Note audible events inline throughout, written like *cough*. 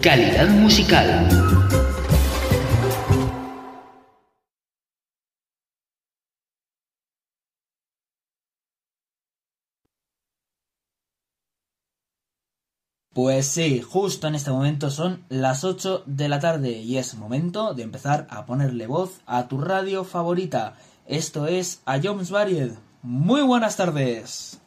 Calidad musical. Pues sí, justo en este momento son las 8 de la tarde y es momento de empezar a ponerle voz a tu radio favorita. Esto es A Jones Varied. Muy buenas tardes.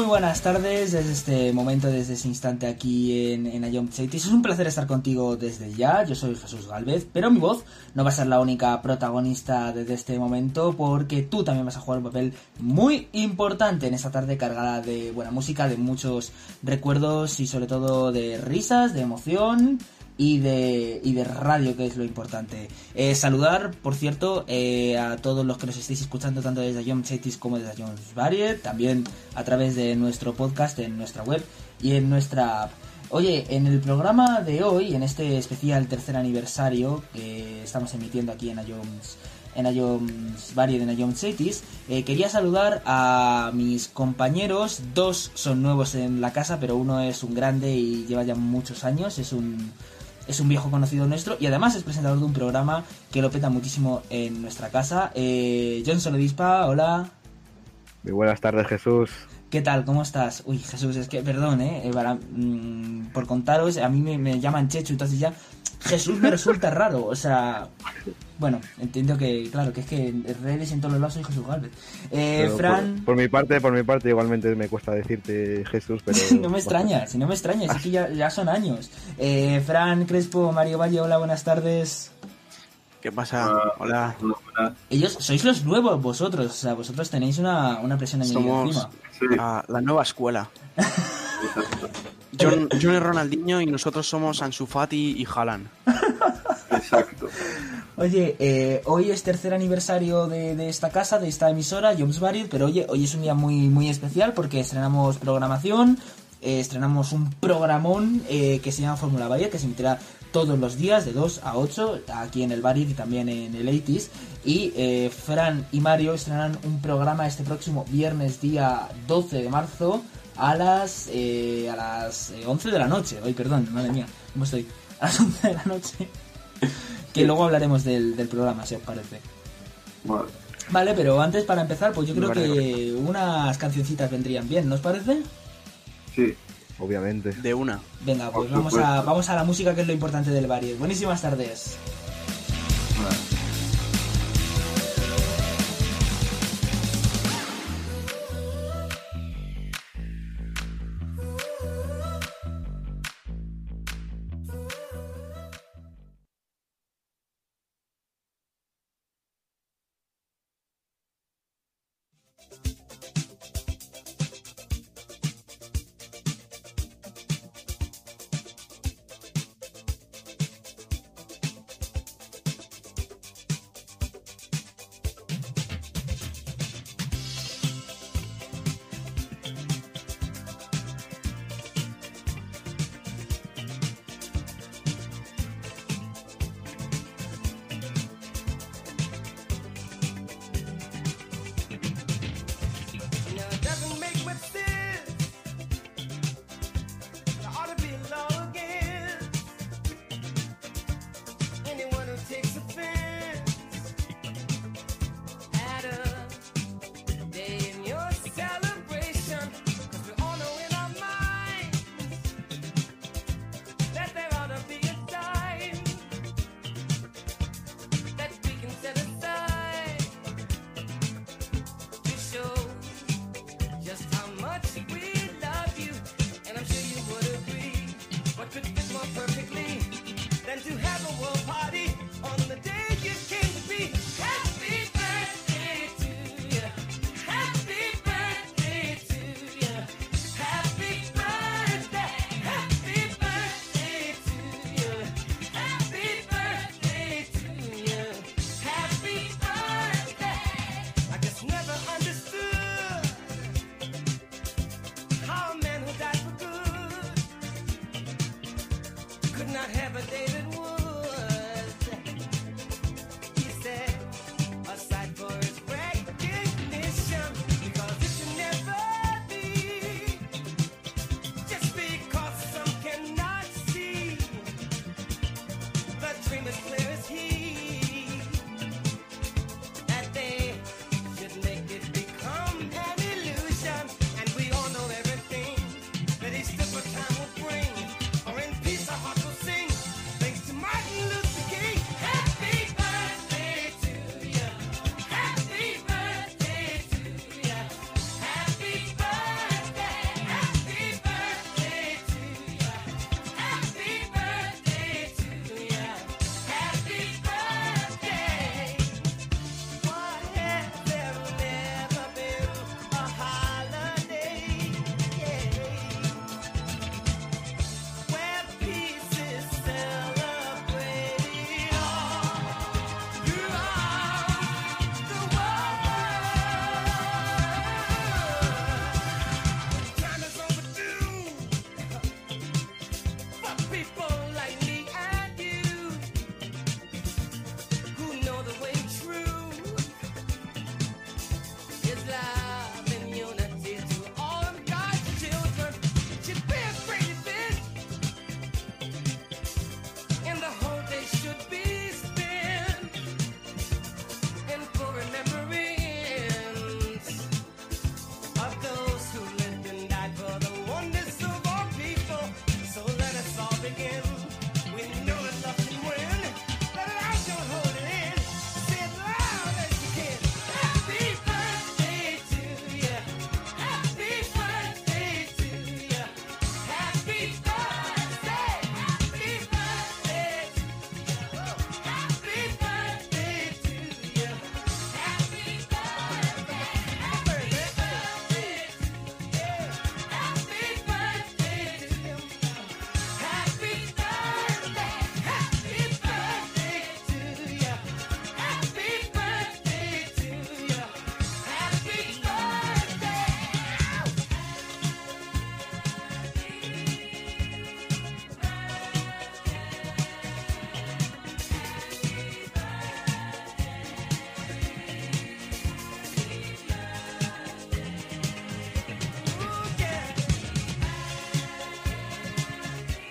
Muy buenas tardes desde este momento, desde ese instante aquí en, en Ion. Es un placer estar contigo desde ya. Yo soy Jesús Galvez, pero mi voz no va a ser la única protagonista desde este momento porque tú también vas a jugar un papel muy importante en esta tarde cargada de buena música, de muchos recuerdos y sobre todo de risas, de emoción y de, y de radio, que es lo importante. Eh, saludar, por cierto, eh, a todos los que nos estéis escuchando, tanto desde John Chatis como desde Jones también a través de nuestro podcast en nuestra web y en nuestra app. Oye, en el programa de hoy, en este especial tercer aniversario que estamos emitiendo aquí en Jones en Varied, en Ions Cities, eh, quería saludar a mis compañeros. Dos son nuevos en la casa, pero uno es un grande y lleva ya muchos años. Es un, es un viejo conocido nuestro y además es presentador de un programa que lo peta muchísimo en nuestra casa. Eh, Johnson Odispa, hola. Muy buenas tardes, Jesús. ¿Qué tal? ¿Cómo estás? Uy, Jesús, es que, perdón, ¿eh? eh para, mm, por contaros, a mí me, me llaman Chechu, entonces ya Jesús me resulta raro, o sea... Bueno, entiendo que, claro, que es que en redes en todos los lados soy Jesús Galvez. Eh, Fran... Por, por mi parte, por mi parte, igualmente me cuesta decirte Jesús, pero. *laughs* no me extraña, si no me extraña, es que ya, ya son años. Eh, Fran, Crespo, Mario Valle, hola, buenas tardes. ¿Qué pasa? Hola. Ellos, sois los nuevos vosotros, o sea, vosotros tenéis una, una presión añadida Somos encima. ah, la nueva escuela. John, John es Ronaldinho y nosotros somos Ansu Fati y Haaland. Exacto. Oye, eh, hoy es tercer aniversario de, de esta casa, de esta emisora, Jones Varied, pero oye, hoy es un día muy, muy especial porque estrenamos programación, eh, estrenamos un programón eh, que se llama Fórmula Varied, que se emitirá todos los días de 2 a 8 aquí en el Varied y también en el 80s. Y eh, Fran y Mario estrenarán un programa este próximo viernes, día 12 de marzo, a las, eh, a las eh, 11 de la noche. Hoy, perdón, madre mía, ¿cómo estoy? A las 11 de la noche. *laughs* que luego hablaremos del, del programa, si os parece. Vale. Vale, pero antes para empezar, pues yo creo que unas cancioncitas vendrían bien, ¿no os parece? Sí. Obviamente. De una. Venga, pues vamos a, vamos a la música que es lo importante del Varied. Buenísimas tardes. Vale.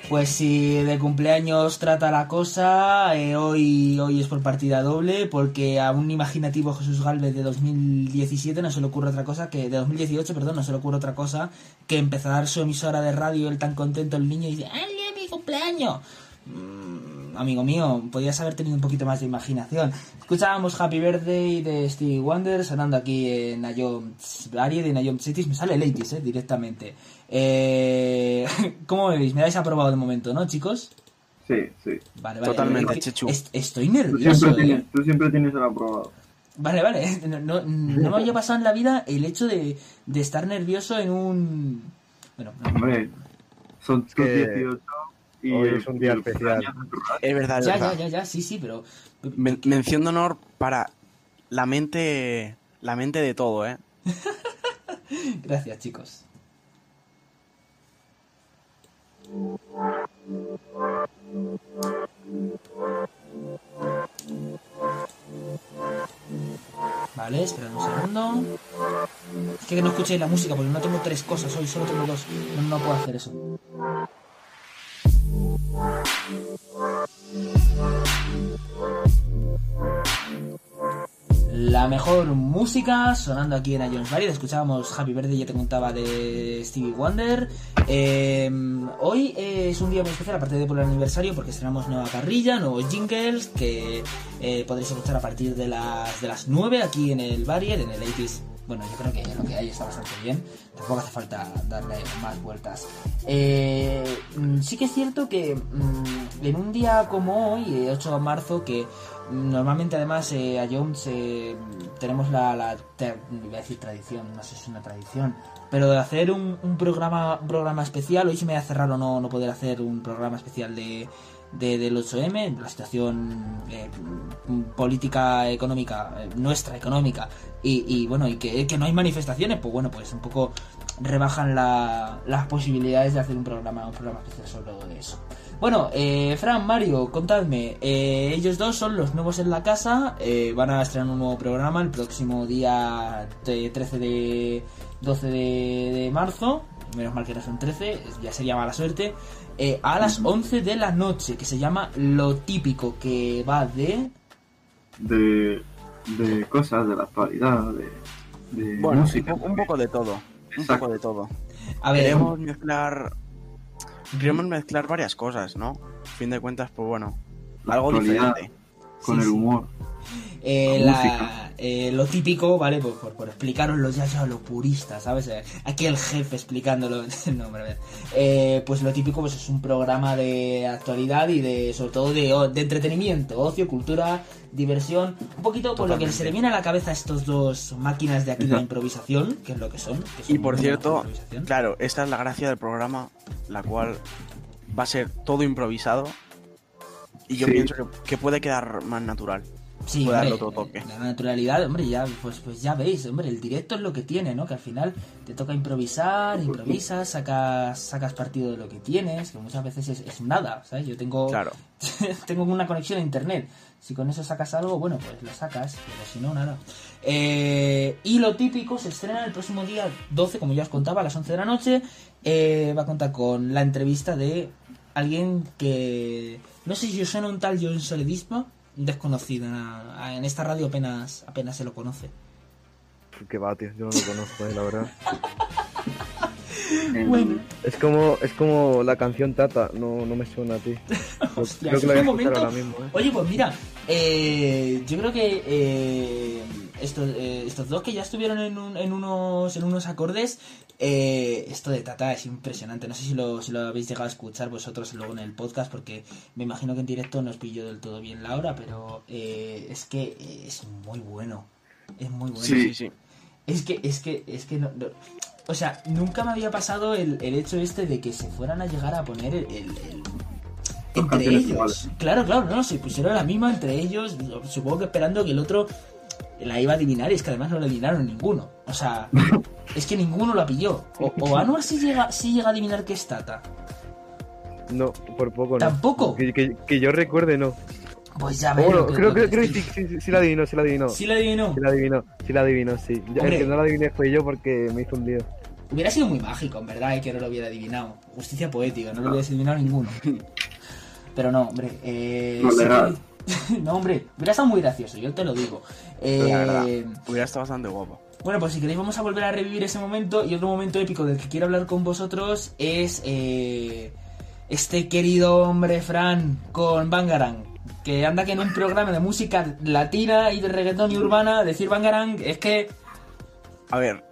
Pues si de cumpleaños trata la cosa, eh, hoy, hoy es por partida doble, porque a un imaginativo Jesús Galvez de 2017 no se le ocurre otra cosa que, de 2018, perdón, no se le ocurre otra cosa que empezar su emisora de radio, él tan contento, el niño, y dice, ¡ay, mi cumpleaños! Amigo mío, podías haber tenido un poquito más de imaginación. Escuchábamos Happy Birthday de Stevie Wonder sonando aquí en Ayom Arie de Nayom Cities. Me sale Ladies, eh, directamente. Eh, *laughs* ¿Cómo me veis? Me dais aprobado de momento, ¿no, chicos? Sí, sí. Vale, vale. Totalmente, que Chechu. est- estoy Tú nervioso. siempre, eh. tienes, tú siempre tienes el aprobado. Vale, vale. No, no, no me había pasado en la vida el hecho de, de estar nervioso en un... Bueno, no. Hombre, son tus que 18 y hoy es un día especial. Es verdad, es ya, verdad. ya, ya, ya, sí, sí, pero... Men- mención de honor para la mente, la mente de todo, ¿eh? *laughs* Gracias, chicos. Vale, esperad un segundo. Es que no escuchéis la música porque no tengo tres cosas hoy, solo tengo dos. No, no puedo hacer eso. La mejor música sonando aquí en Jones Barry. Escuchábamos Happy Birthday, ya te contaba de Stevie Wonder. Eh, hoy es un día muy especial, aparte de por el aniversario, porque estrenamos nueva carrilla, nuevos jingles que eh, podréis escuchar a partir de las, de las 9 aquí en el Barrier, en el 80s. Bueno, yo creo que lo que hay está bastante bien. Tampoco hace falta darle más vueltas. Eh, mm, sí que es cierto que mm, en un día como hoy, eh, 8 de marzo, que normalmente además eh, a Jones eh, tenemos la, la iba a decir tradición, no sé si es una tradición, pero de hacer un, un programa programa especial, hoy se me hace raro no, no poder hacer un programa especial de, de- del 8M, la situación eh, política económica, eh, nuestra económica, y, y, bueno, y que, no hay manifestaciones, pues bueno, pues un poco rebajan la- las posibilidades de hacer un programa, un programa especial sobre eso. Bueno, eh, Fran, Mario, contadme, eh, ellos dos son los nuevos en la casa, eh, van a estrenar un nuevo programa el próximo día de 13 de 12 de, de marzo, menos mal que no son 13, ya sería mala suerte, eh, a las 11 de la noche, que se llama Lo Típico, que va de... De, de cosas de la actualidad, de, de Bueno, música. un, po- un poco de todo. Un poco de todo. A ver, Queremos mezclar. Queremos mezclar varias cosas, ¿no? A fin de cuentas, pues bueno. La algo diferente. Con Sí, el sí. Eh, La eh, lo típico, ¿vale? Por, por, por explicaroslo ya, ya lo purista, ¿sabes? Eh, Aquí el jefe explicándolo. *laughs* no, hombre, a ver. Eh, pues lo típico pues es un programa de actualidad y de, sobre todo, de, entretenimiento, ocio, cultura, diversión. Un poquito por lo que se le viene a la cabeza a estos dos máquinas de aquí de la improvisación, que es lo que son. que son Y por cierto, claro, esta es la gracia del programa, la cual va a ser todo improvisado. Y yo Sí. pienso que, que puede quedar más natural. Sí, puede darle hombre, otro toque. La naturalidad, hombre, ya, pues, pues ya veis, hombre, el directo es lo que tiene, ¿no? Que al final te toca improvisar, improvisas, sacas, sacas partido de lo que tienes, que muchas veces es, es nada, ¿sabes? Yo tengo, Claro. *laughs* tengo una conexión a internet. Si con eso sacas algo, bueno, pues lo sacas, pero si no, nada. Eh, y lo típico se estrena el próximo día 12, como ya os contaba, a las 11 de la noche. Eh, va a contar con la entrevista de alguien que. No sé si os suena un tal John Soledisma, un desconocido. En esta radio apenas, apenas se lo conoce. Que va, tío, yo no lo conozco, eh, la verdad. *laughs* Bueno. Es como, es como la canción Tata, no, no me suena a ti. *laughs* Hostia, creo que la fue voy un a escuchar momento- ahora mismo, eh. Oye, pues mira, eh, yo creo que eh, estos, eh, estos dos que ya estuvieron en, un- en unos, en unos acordes, eh, esto de Tata es impresionante. No sé si lo, si lo habéis llegado a escuchar vosotros luego en el podcast, porque me imagino que en directo no os pilló del todo bien la hora, pero eh, es que es muy bueno. Es muy bueno. Sí, sí, sí. Es que, es que, es que no, no- O sea, nunca me había pasado el, el hecho este de que se fueran a llegar a poner el. el- el- Dos entre ellos. iguales. Claro, claro, no, se pusieron la misma entre ellos. Supongo que esperando que el otro la iba a adivinar y es que además no la adivinaron ninguno. O sea, *laughs* es que ninguno la pilló. O, o Anuar sí llega, sí llega a adivinar que es Tata. No, por poco no. ¿Tampoco? Que, que- que yo recuerde, no. Pues ya O ves. bueno, creo, creo, creo que sí, sí, sí, sí la adivinó, sí la adivinó. Sí la adivinó. Sí la adivinó, sí la adivinó, sí. El que no la adiviné fue yo porque me hizo un lío. Hubiera sido muy mágico, en verdad, eh, que no lo hubiera adivinado. Justicia poética, no lo hubiera adivinado ninguno. Pero no, hombre. Eh, No, *laughs* no, hombre, hubiera estado muy gracioso, yo te lo digo. Eh, La verdad. Hubiera estado bastante guapo. bueno, pues si queréis vamos a volver a revivir ese momento y otro momento épico del que quiero hablar con vosotros es eh, este querido hombre Fran con Bangarang. Que anda que en un programa de música latina y de reggaetón y urbana decir Bangarang es que... A ver,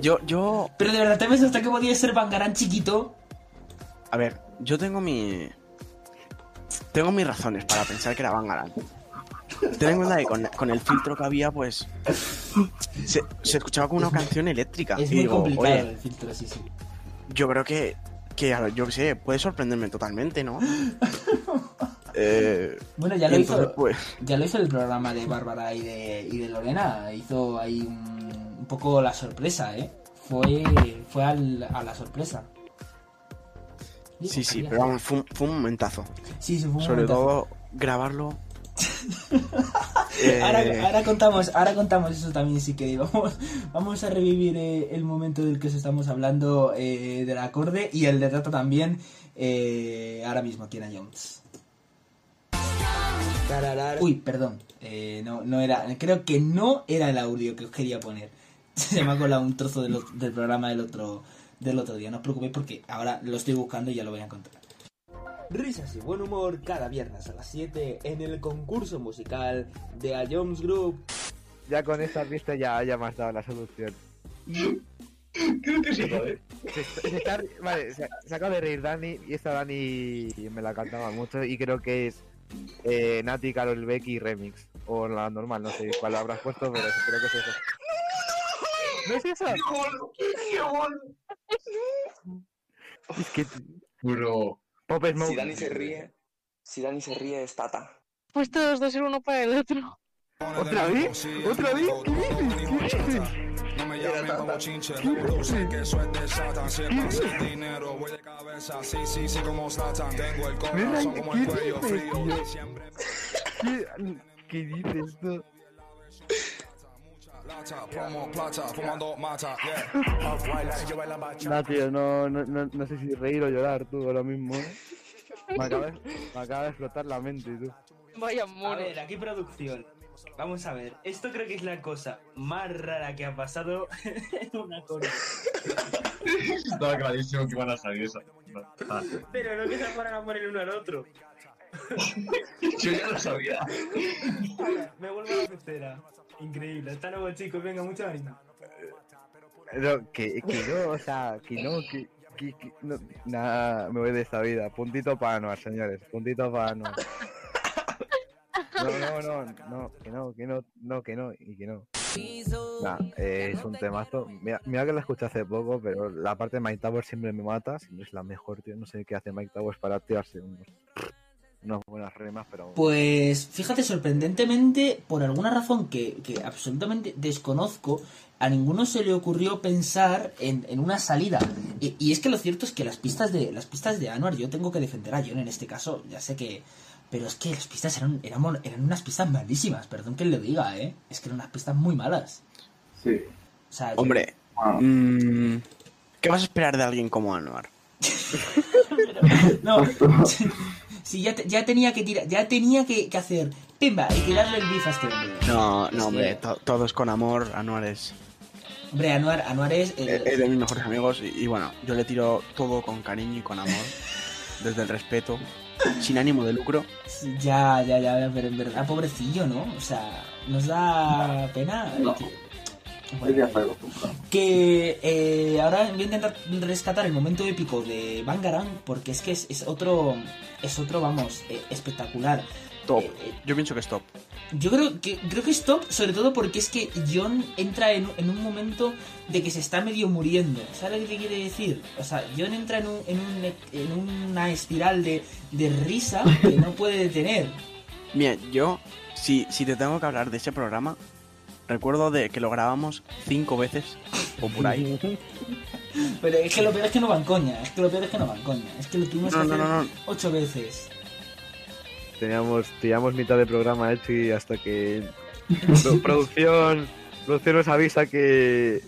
yo, yo, Pero de verdad, ¿te ves hasta que podía ser Bangarang chiquito? a ver, yo tengo mi, tengo mis razones para pensar que era Bangarang. Ten en cuenta que con, con el filtro que había, pues, se, se escuchaba como una canción eléctrica. Es y muy digo, complicado oye, el filtro, sí, sí. yo creo que, que, yo qué sé, puede sorprenderme totalmente, ¿no? *laughs* eh, Bueno, ya lo entonces, hizo. pues, Ya lo hizo el programa de Bárbara y de, y de Lorena. Hizo ahí un, un poco la sorpresa, ¿eh? Fue, fue al- a la sorpresa. Sí, sí, pero vamos, fue un, fue un momentazo. Sí, sí, fue un Sobre momentazo. todo, grabarlo. Eh, Ahora, ahora contamos, ahora contamos eso también si queréis. Vamos, vamos a revivir eh, el momento del que os estamos hablando eh, del acorde y el de Tata también ahora mismo aquí en Jones. Uy, perdón. no, no era. Creo que no era el audio que os quería poner. *laughs* Se me ha colado un trozo del, del programa del otro, del otro día. No os preocupéis porque ahora lo estoy buscando y ya lo voy a encontrar. Risas y buen humor cada viernes a las 7 en el concurso musical de A Jones Group. Ya con esta pista ya, ya me has dado la solución. Creo que sí, joder. Se, se está- vale, se, se acaba de reír Dani y esta Dani me la cantaba mucho y creo que es eh, Nati, Carol Becky Remix. O la normal, no sé cuál habrás puesto, pero creo que es eso. ¿No es eso? Es que Bro. Pop Smoke. Si Dani se ríe, si Dani se ríe es Tata. Pues todos dos ser uno para el otro. ¿Otra vez? ¿Otra vez? ¿Qué dices? ¿Qué dices? No me llamen como chinche, sé que eso es de Satan. Si es para hacer dinero, voy de cabeza, sí, sí, sí, como Satan. Tengo el corazón como el ¿Qué cuello dices, frío. tío? Siempre ¿Qué, ¿Qué dices tú? Nah, tío, no, no, no, no sé si reír o llorar, tú, ahora mismo. ¿eh? Me acaba, de- me acaba de explotar la mente, tú. Vaya A ver, aquí producción. Vamos a ver, esto creo que es la cosa más rara que ha pasado *laughs* en una corona. Estaba clarísimo que iban a salir esa. Pero no que se fueran a poner uno al otro. Yo ya lo sabía. Me vuelvo a la pecera. Increíble. Hasta luego, chicos. Venga, mucho ánimo. No, que, que no, o sea, que no, que, que, no, nada, me voy de esta vida. Puntito para Anuar, señores, puntito para. No, no, no, no, que no, que no, no, que no, y que no. Nah, eh, es un temazo. Mira, que la escuché hace poco, pero la parte de Mike Towers siempre me mata. Siempre es la mejor, tío. No sé qué hace Mike Towers para tirarse unos, unas buenas remas, pero. Pues fíjate, sorprendentemente, por alguna razón que, que absolutamente desconozco, a ninguno se le ocurrió pensar en, en una salida. Y, y es que lo cierto es que las pistas de las pistas de Anwar, yo tengo que defender a John en este caso, ya sé que. Pero es que las pistas eran, eran, unas pistas malísimas, perdón que lo diga, ¿eh? Es que eran unas pistas muy malas. Sí. O sea, yo- Hombre, mm, ¿qué vas a esperar de alguien como Anuar? *laughs* No, *laughs* sí, ya, te- ya tenía que tirar, ya tenía que, que hacer, pimba, y que darle el bif a este hombre. No, no, hombre, to- todos con amor. Anuar es, Hombre, Anuar, Anuar es... eh, es de mis mejores amigos y, y bueno, yo le tiro todo con cariño y con amor, *laughs* desde el respeto, sin ánimo de lucro. Sí, Ya, ya, ya, pero en verdad, pobrecillo, ¿no? O sea, nos da pena. No. Que, bueno, eh, ahora voy a intentar rescatar el momento épico de Bangarang, porque es que es, es otro, es otro, vamos, eh, espectacular. Top. Eh, eh, Yo pienso que es top. yo creo que creo que es top, sobre todo porque es que John entra en, en un momento de que se está medio muriendo. ¿Sabes lo que quiere decir? O sea, John entra en, un, en, un- en una espiral de, de risa que no puede detener. Mira, yo, si, si te tengo que hablar de ese programa, recuerdo de que lo grabamos cinco veces o por ahí. *laughs* Pero es que lo peor es que no van coña. Es que lo peor es que no van coña. Es que lo tuvimos No, que no, hacer no, no. ocho veces. Teníamos, teníamos mitad de programa hecho y hasta que pro- *laughs* producción, producción nos avisa que,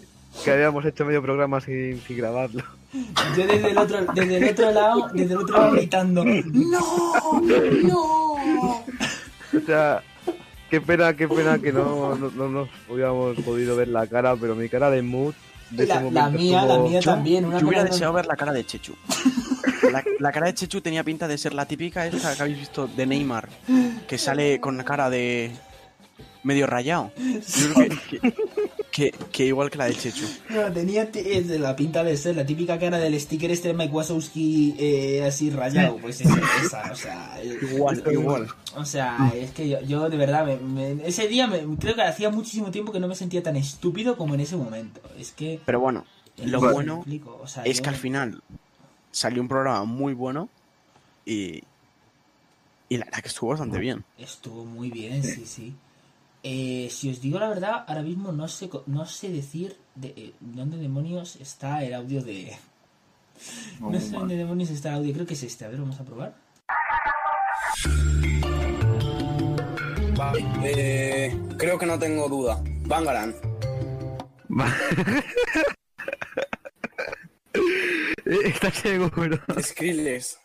que habíamos hecho medio programa sin, sin grabarlo. Yo desde el otro, desde el otro lado, desde el otro lado gritando, ¡No! ¡No! *laughs* O sea, qué pena, qué pena que no, no, no nos hubiéramos podido ver la cara, pero mi cara de mood de La- la momento mía, la mía también. Una Yo hubiera deseado ver la cara de Chechu. La, la cara de Chechu tenía pinta de ser la típica esta que habéis visto de Neymar, que sale con la cara de medio rayado. Yo creo que, que, que- que igual que la de Chechu. No, tenía la pinta de ser la típica cara del sticker este de Mike Wazowski eh, así rayado. Pues esa, esa, o sea. eh, Igual, igual. O sea, es que yo, yo de verdad, me- me- ese día me- creo que hacía muchísimo tiempo que no me sentía tan estúpido como en ese momento. Es que. Pero bueno, lo bueno explico, o sea, es yo- que al final salió un programa muy bueno y, y la verdad que estuvo bastante bien. Estuvo muy bien, sí, sí. Eh, si os digo la verdad, ahora mismo no sé, co- no sé decir de, eh, dónde demonios está el audio de... *laughs* No sé dónde demonios está el audio, creo que es este. A ver, vamos a probar. Eh, creo que no tengo duda. Bangaran. *laughs* ¿Estás seguro? Skrillex.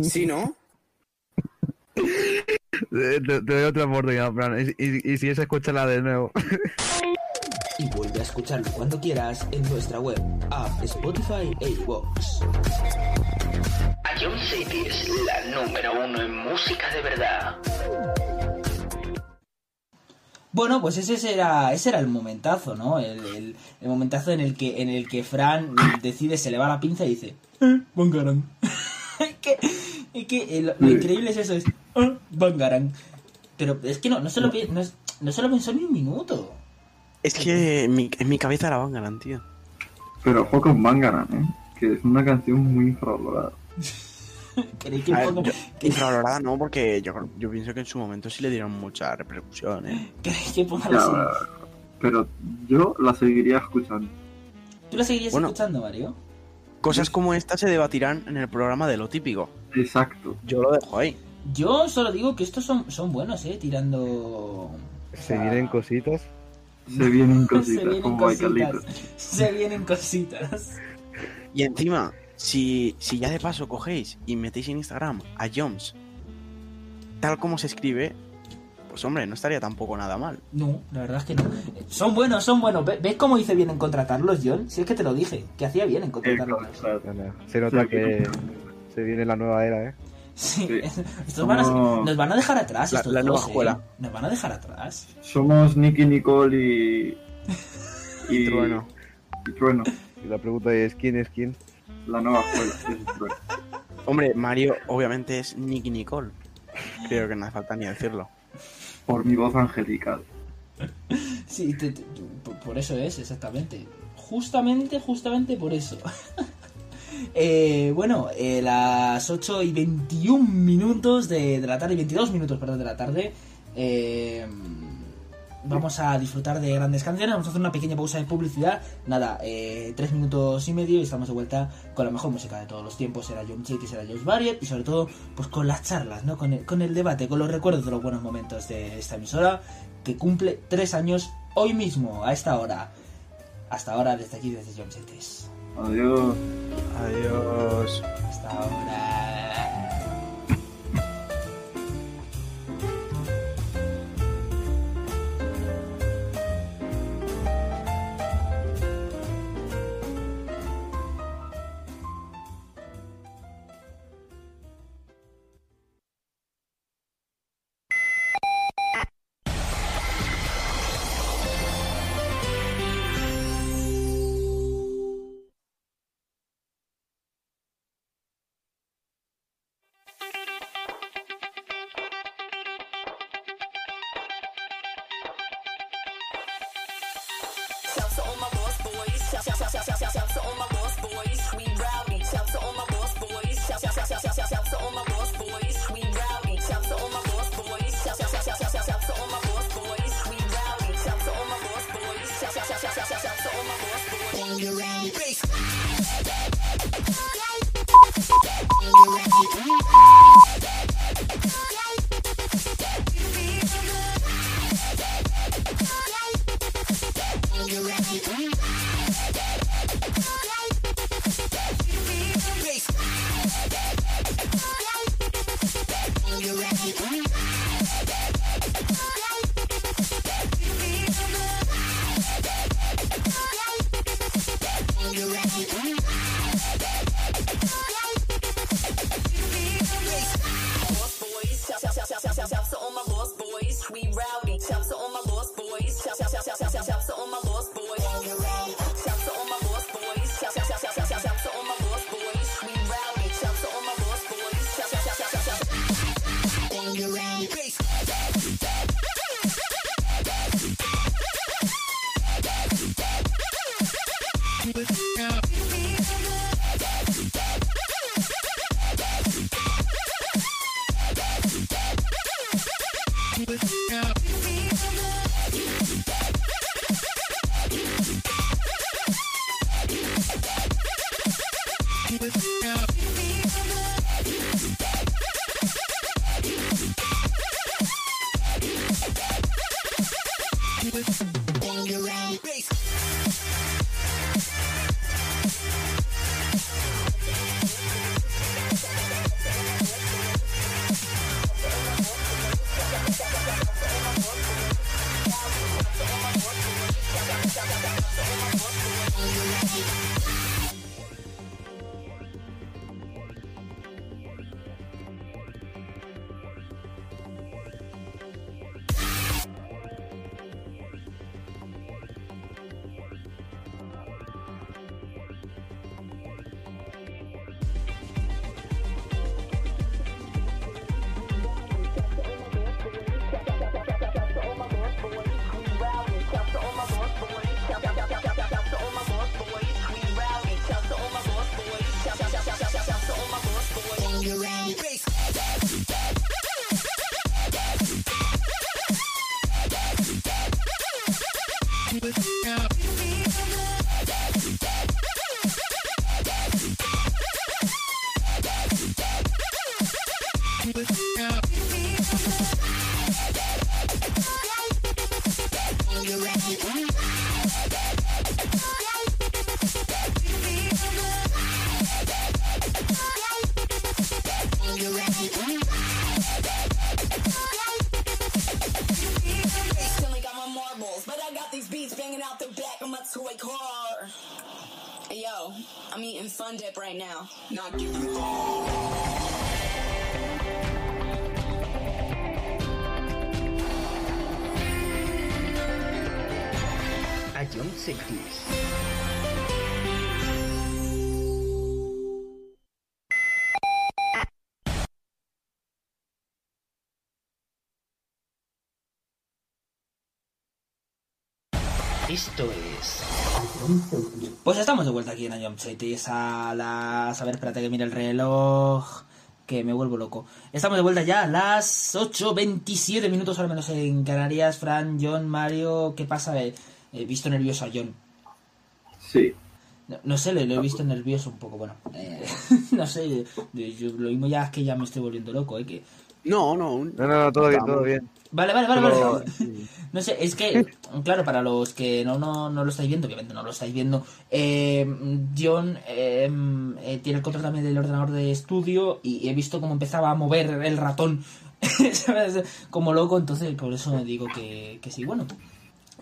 ¿Sí, no? *laughs* Te, doy otra oportunidad, Fran. Y, y, y si es, escúchala de nuevo. Y vuelve a escucharlo cuando quieras en nuestra web, app, Spotify e iVoox. Ion City es la número uno en música de verdad. Bueno, pues ese era, ese era el momentazo, ¿no? El, el- el momentazo en el que en el que Fran decide, se le va la pinza y dice, eh, Bangarang. *laughs* es que, es que eh, lo, lo increíble es eso, es, Bangarang. Pero es que no, no, se lo, no, es- no se lo pensó ni un minuto. Es que en mi, en mi cabeza la van garantía. Pero ojo con Bangaran, ¿eh? Que es una canción muy infravalorada. *laughs* ¿Queréis que ver, ponga- yo- *laughs* infravalorada no, porque yo, yo pienso que en su momento sí le dieron mucha repercusión. ¿eh? ¿Queréis que ponga Ya, la pero yo la seguiría escuchando. ¿Tú la seguirías Bueno. escuchando, Mario? Cosas como esta se debatirán en el programa de lo típico. Exacto. Yo lo dejo ahí. Yo solo digo que estos son, son buenos, ¿eh? Tirando... Se vienen cositas. Se vienen *laughs* Se cositas, vienen como hay cositas. Se vienen cositas. Y encima, si, si ya de paso cogéis y metéis en Instagram a Joms, tal como se escribe, pues hombre, no estaría tampoco nada mal. No, la verdad es que no. Son buenos, son buenos. Ve- ¿Ves cómo hice bien en contratarlos, John? Si es que te lo dije, que hacía bien en contratarlos. Se nota que se viene la nueva era, ¿eh? Sí, Sí. estos van a- nos van a dejar atrás. La- estos la nueva dos, ¿eh? escuela. Nos van a dejar atrás. Somos Nicky Nicole y. *laughs* Y Trueno. Y Trueno. Y la pregunta es: ¿quién es quién? La nueva escuela. Hombre, Mario obviamente es Nicky Nicole. Creo que no hace falta ni decirlo. Por mi voz angelical. Sí, te- te- por- por eso es, exactamente. Justamente, justamente por eso. *laughs* Eh, bueno, eh, las 8 y 21 minutos de, la tarde, 22 minutos, perdón, de la tarde. eh, vamos a disfrutar de grandes canciones. Vamos a hacer una pequeña pausa de publicidad. Nada, eh, minutos y medio y estamos de vuelta con la mejor música de todos los tiempos. Será John Chase, será Josh Barriett y sobre todo pues con las charlas, ¿no? Con el, con el debate, con los recuerdos de los buenos momentos de esta emisora que cumple tres años hoy mismo, a esta hora. Hasta ahora, desde aquí, desde John Chase. Adiós. Adiós. Hasta ahora. I dip right now. Not giving Safeties. Esto es. Pues estamos de vuelta aquí en Ion City. Es a las. A ver, espérate que mire el reloj. Que me vuelvo loco. Estamos de vuelta ya a las 8.27 minutos, al menos en Canarias. Fran, John, Mario. ¿Qué pasa? He, he visto nervioso a John. Sí. No, no sé, le, lo he visto nervioso un poco. Bueno, eh, *laughs* no sé. Yo, lo mismo ya es que ya me estoy volviendo loco, ¿eh? Que, No, no. No, no, no, todo bien, todo bien. Vale, vale, vale, Pero- *laughs* vale. No sé, es que, claro, para los que no, no, no lo estáis viendo, obviamente no lo estáis viendo, eh, John eh, eh, tiene el control también del ordenador de estudio y he visto cómo empezaba a mover el ratón, *laughs* ¿sabes? Como loco, entonces por eso me digo que, que sí. Bueno,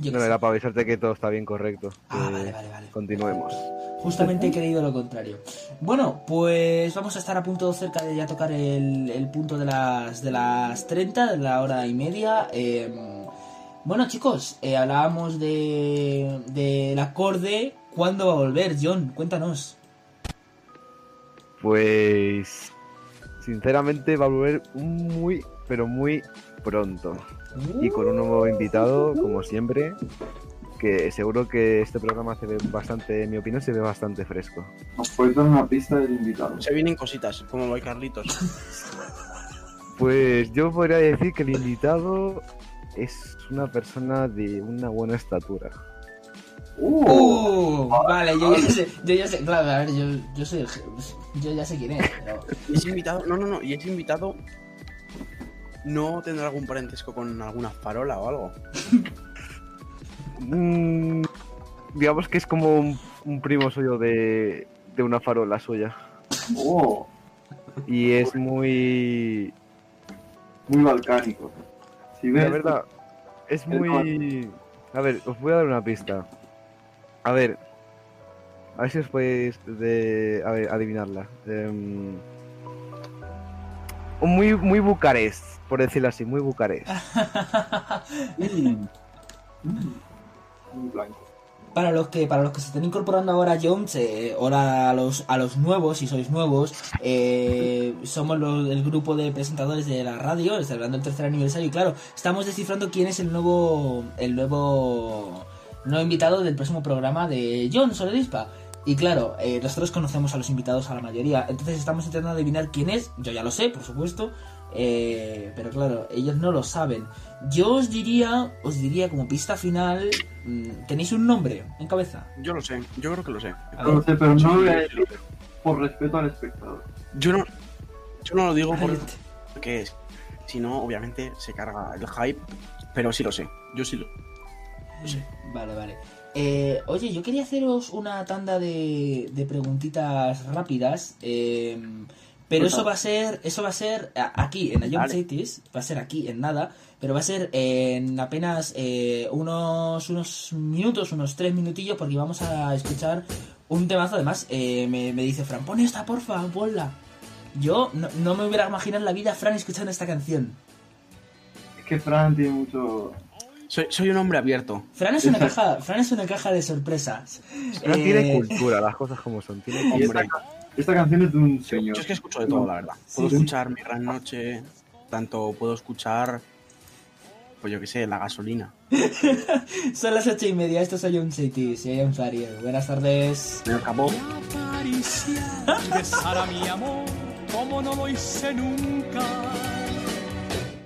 yo No, era para avisarte que todo está bien correcto. Ah, vale, vale, vale. Continuemos. Justamente he creído lo contrario. Bueno, pues vamos a estar a punto cerca de ya tocar el, el punto de las, de las 30, de la hora y media. Eh, bueno, chicos, eh, hablábamos de del acorde. ¿Cuándo va a volver, John? Cuéntanos. Pues. Sinceramente va a volver muy, pero muy pronto. Y con un nuevo invitado, como siempre. Que seguro que este programa se ve bastante, en mi opinión, se ve bastante fresco. Os puedes dar una pista del invitado. Se vienen cositas, como lo de Carlitos. Pues yo podría decir que el invitado es una persona de una buena estatura. Uh, vale, yo ya sé, yo ya sé, claro, a ver, yo, yo soy el yo ya sé quién es, pero... Y ese invitado, no, no, no, y ese invitado no tendrá algún parentesco con alguna farola o algo. Mm, digamos que es como un, un primo suyo de, de una farola suya. Oh, Y es muy... muy balcánico. Si ves, La verdad, es muy... A ver, os voy a dar una pista. A ver. A ver si os podéis de, a ver, adivinarla. Em, muy, muy bucarest, por decirlo así, muy bucarest. *laughs* muy blanco. Para los que para los que se estén incorporando ahora a Jones, eh, ahora a los a los nuevos, si sois nuevos, eh, somos los- el grupo de presentadores de la radio, celebrando el tercer aniversario y claro, estamos descifrando quién es el nuevo el nuevo nuevo invitado del próximo programa de John Solerispa. Y claro, eh, nosotros conocemos a los invitados a la mayoría, entonces estamos intentando adivinar quién es. Yo ya lo sé, por supuesto, eh, pero claro, ellos no lo saben. Yo os diría, os diría como pista final, mm, ¿tenéis un nombre en cabeza? Yo lo sé, yo creo que lo sé. Lo sé, pero no lo por respeto al espectador. Yo no, yo no lo digo Vale. porque es. Si no, obviamente se carga el hype, pero sí lo sé. Yo sí lo. Vale, vale. Eh, oye, yo quería haceros una tanda de, de preguntitas rápidas. eh, pero eso va a ser, eso va a ser aquí en Ion Vale. Cities, va a ser aquí en nada, pero va a ser en apenas eh, unos unos minutos, unos tres minutillos, porque vamos a escuchar un temazo. Además, eh, me, me dice Fran, pon esta, porfa, ponla. Yo no, no me hubiera imaginado en la vida Fran escuchando esta canción. Es que Fran tiene mucho. Soy, soy un hombre abierto. Fran es una caja, Fran es una caja de sorpresas. Tiene Eh, cultura, las cosas como son. Tiene cultura. esta, esta canción es de un señor. yo es que escucho de todo, la verdad. Puedo Sí. escuchar Mi Gran Noche, tanto puedo escuchar. Pues yo qué sé, la gasolina. *laughs* Son las ocho y media, esto es Ion City, soy Ion Zariel. Buenas tardes. Me acabó. besar *laughs* mi amor como no lo hice nunca.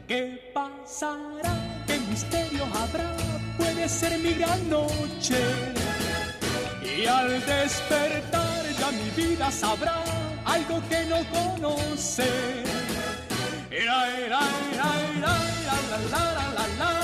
¿Qué pasará? ¿Qué misterio habrá? Puede ser mi gran noche. Y al despertar ya mi vida sabrá algo que no conoce. Era, era, era, la, la, la, la,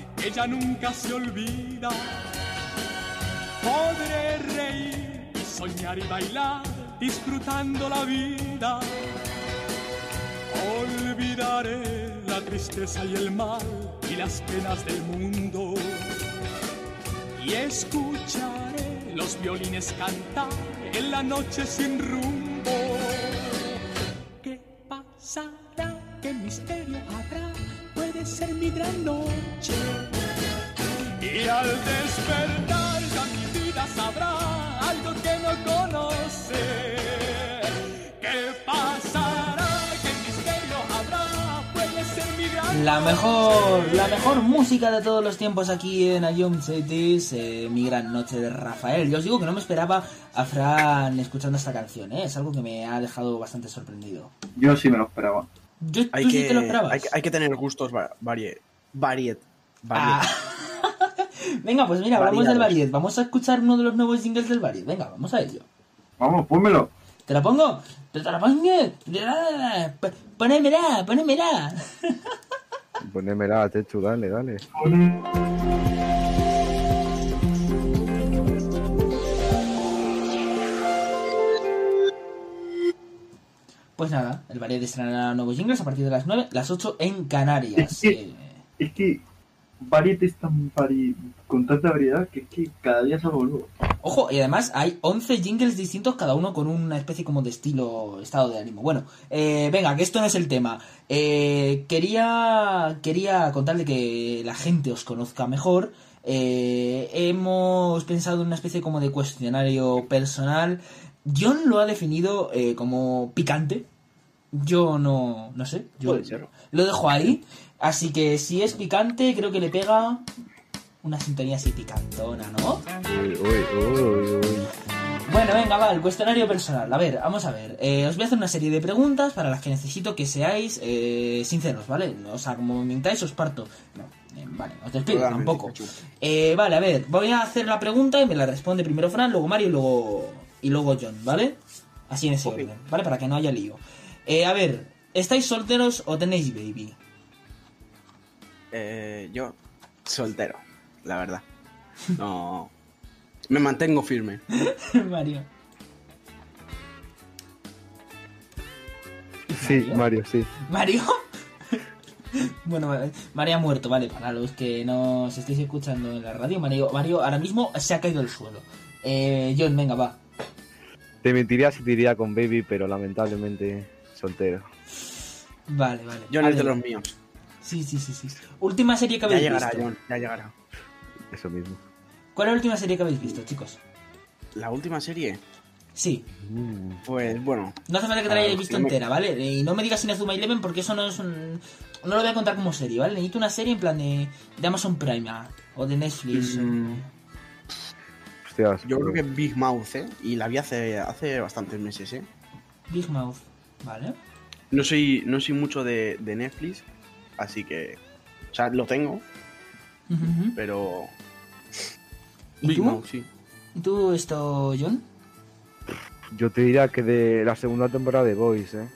ella nunca se olvida. Podré reír y soñar y bailar, disfrutando la vida. Olvidaré la tristeza y el mal y las penas del mundo. Y escucharé los violines cantar en la noche sin rumbo. ¿Qué pasará? ¿Qué misterio habrá? Puede ser mi gran noche. Y al despertar ya mi vida sabrá algo que no conoce. ¿Qué pasará? ¿Qué misterio habrá? Puede ser mi gran La mejor, la mejor música de todos los tiempos aquí en Ayom Cities, eh, Mi Gran Noche de Rafael. Yo os digo que no me esperaba a Fran escuchando esta canción, ¿eh? es algo que me ha dejado bastante sorprendido. Yo sí me lo esperaba. Yo, Hay ¿Tú que, sí te lo esperabas? hay, que- hay que tener gustos va- variet. Variet. Ah. variet. *laughs* Venga, pues mira, hablamos del. Variet. Vamos a escuchar uno de los nuevos jingles del Variet. Venga, vamos a ello. Vamos, pónmelo. ¿Te la pongo? ¿Te la pongo? P- Ponémela, ponémela. *laughs* Ponémela, Techu, dale, dale. Pues nada, el Variet estrenará nuevos jingles a partir de las 9, las 8 en Canarias. Eh, Es que Variety es tan vari... con tanta variedad que es que cada día es algo nuevo. Ojo, y además hay 11 jingles distintos, cada uno con una especie como de estilo, estado de ánimo. Bueno, eh, venga, que esto no es el tema. Eh, quería, quería contarle que la gente os conozca mejor. Eh, hemos pensado en una especie como de cuestionario personal. John lo ha definido eh, como picante. Yo no, no sé. Yo Puede ser. lo dejo ahí. Así que si es picante, creo que le pega una sintonía así picantona, ¿no? Uy, uy, uy, uy. Bueno, venga, va, el cuestionario personal. A ver, vamos a ver. Eh, os voy a hacer una serie de preguntas para las que necesito que seáis eh, sinceros, ¿vale? O sea, como mintáis, os parto. No, eh, vale, os despido Totalmente, tampoco. Eh, vale, a ver, voy a hacer la pregunta y me la responde primero Fran, luego Mario y luego, y luego John, ¿vale? Así en ese orden, ¿vale? Para que no haya lío. Eh, a ver, ¿estáis solteros o tenéis baby? Eh, yo, soltero, la verdad. No. Me mantengo firme. *laughs* Mario. Sí, Mario, sí. ¿Mario? *laughs* bueno, Mario ha muerto, vale. Para los que no os estéis escuchando en la radio, Mario, Mario ahora mismo se ha caído al suelo. Eh, John, venga, va. Te mentiría si te iría con Baby, pero lamentablemente soltero. Vale, vale. John es de los míos. Sí, sí, sí, sí. Última serie que Ya habéis llegará, visto. John, ya llegará. Eso mismo. ¿Cuál es la última serie que habéis visto, chicos? La última serie, Sí. pues bueno. No hace falta que te la hayáis visto no me- entera, ¿vale? Y no me digas Inazuma Eleven porque eso no es un... No lo voy a contar como serie, ¿vale? Necesito una serie en plan de, de Amazon Prime ah, o de Netflix. Mm, Hostias. yo creo que Big Mouth, ¿eh? Y la vi hace, hace bastantes meses, ¿eh? Big Mouth, ¿vale? No soy, no soy mucho de, de Netflix, así que. O sea, lo tengo, Ujú. pero. ¿Y Big tú? Mouth, sí. ¿Y tú esto, John? Yo te diría que de la segunda temporada de Boys, eh.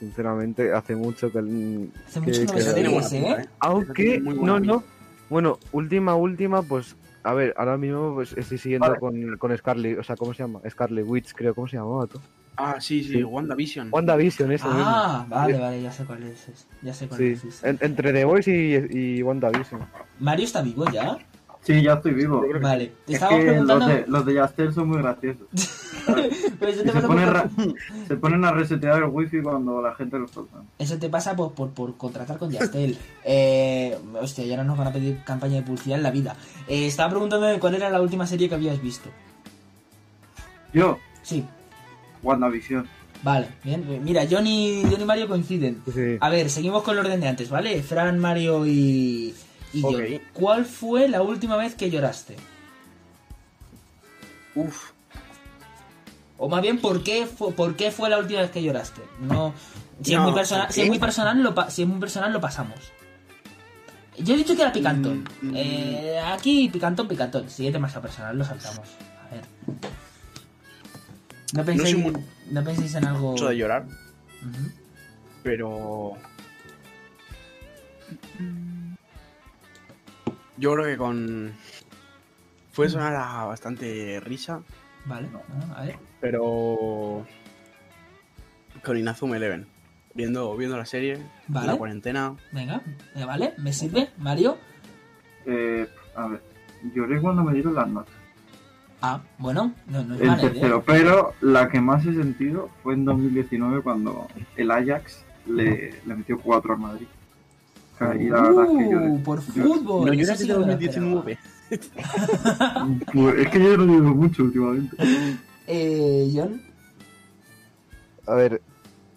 Sinceramente, hace mucho que. Hace que- mucho que no que- tiene buena pinta, ¿eh? ¿eh? Aunque, no, no. Bueno, última, última, pues. A ver, ahora mismo pues, estoy siguiendo Vale. con, con Scarlet, o sea, ¿cómo se llama? Scarlet Witch, creo, ¿cómo se llamaba tú? Ah, sí, sí, Sí. WandaVision. WandaVision, eso Ah, mismo. vale, vale, ya sé cuál es. Ya sé cuál Sí, es. en- entre The Voice y, y WandaVision. ¿Mario está vivo ya? Sí, ya estoy vivo. Vale, te Es que preguntando- los de, los de Yastel son muy graciosos. *laughs* Yo Y te se, ponen por- ra- se ponen a resetear el wifi cuando la gente lo solta. Eso te pasa por, por, por contratar con Yastel. *laughs* Eh, hostia, y ahora nos van a pedir campaña de publicidad en la vida. Eh, estaba preguntándome cuál era la última serie que habías visto. Yo, Sí, WandaVision. vale, bien. Mira, John y, John y Mario coinciden. A ver, seguimos con el orden de antes, ¿vale? Fran, Mario y, y John. Ok. ¿Cuál fue la última vez que lloraste? Uf. O más bien, ¿por qué fue, por qué fue la última vez que lloraste? No, si, es, muy personal, ¿por si es muy personal, lo pa- si es muy personal, lo pasamos. Yo he dicho que era picantón. Mm, Eh, aquí, picantón, picantón. Si es demasiado personal, lo saltamos. A ver. No penséis, soy muy- no penséis en algo. Mucho de llorar, pero. Yo creo que con. Fue sonar a bastante risa, Vale, ah, a ver. pero. Con Inazuma Eleven. Viendo, viendo la serie, Vale. la cuarentena. Venga, eh, vale, me sirve. Mario. Eh, a ver, lloré cuando me dieron las notas. Ah, bueno, no, no es El mala idea. tercero, pero la que más he sentido fue en 2019 cuando el Ajax le, le metió 4 al Madrid. Y la verdad es que. Uh, por Yo- fútbol. No eso lloras sí de que me lo 2019. *laughs* Pues es que yo no lloro mucho últimamente. *laughs* Eh, John. A ver,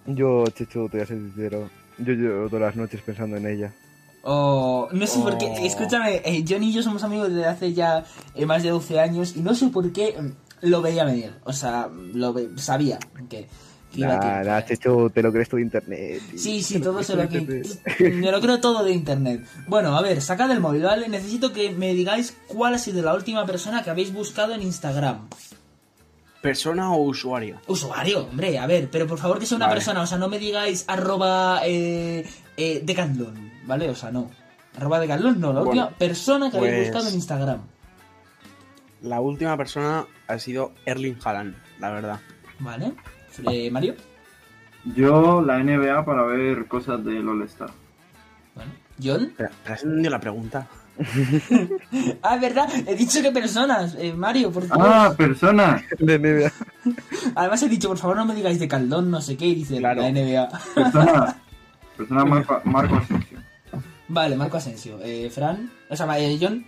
yo, Chechu, te voy a ser sincero. Yo lloro todas las noches pensando en ella. Oh, no sé por qué, Oh. escúchame, eh, John y yo somos amigos desde hace ya eh, más de 12 años y no sé por qué mm, lo veía venir. O sea, lo ve- sabía que, Nah, nah, Chechu, te lo crees tú de internet. tío. Sí, sí, todo se lo que... *laughs* Me lo creo todo de internet. Bueno, a ver, sacad el móvil, ¿vale? Necesito que me digáis cuál ha sido la última persona que habéis buscado en Instagram. ¿Persona o usuario? Usuario, hombre, a ver, pero por favor que sea una Vale. persona, o sea, no me digáis arroba eh, eh, Decathlon, ¿vale? O sea, no. Arroba Decathlon, no, la Bueno, última persona que habéis pues- buscado en Instagram. La última persona ha sido Erling Haaland, la verdad. ¿Vale? Eh, Mario. Yo la NBA para ver cosas del All-Star. ¿John? ¿Te has entendido la pregunta? *laughs* Ah, es verdad, he dicho que personas. Eh, Mario, por favor. Ah, persona. *laughs* De NBA. Además he dicho, por favor, no me digáis de Caldón, no sé qué, y dice la NBA. Persona. *laughs* Persona Marco, Marco Asensio. Vale, Marco Asensio. Eh, Fran, o sea, eh, John.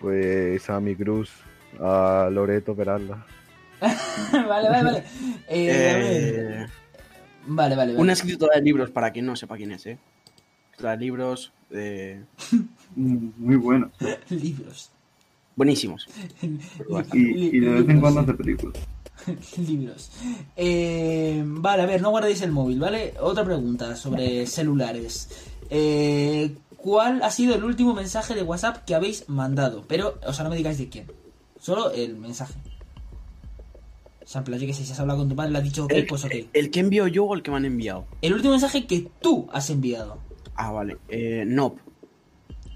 Pues a mi Cruz, a Loreto Peralta. vale, vale, vale. Eh. Eh, Vale, vale, vale. Una escritora de libros, para quien no sepa quién es, ¿eh? De libros eh, *laughs* Muy bueno. *laughs* Libros. buenísimos. *laughs* Y, y de vez en cuando hace películas. Libros. Eh, vale, a ver, no guardéis el móvil, ¿vale? Otra pregunta sobre celulares. Eh, ¿Cuál ha sido el último mensaje de WhatsApp que habéis mandado? Pero, o sea, no me digáis de quién. Solo el mensaje. O sea, en plan, yo que sé, si has hablado con tu padre, le has dicho ok, El, pues ok. el que envío yo o el que me han enviado. El último mensaje que tú has enviado. Ah, vale. Eh, no.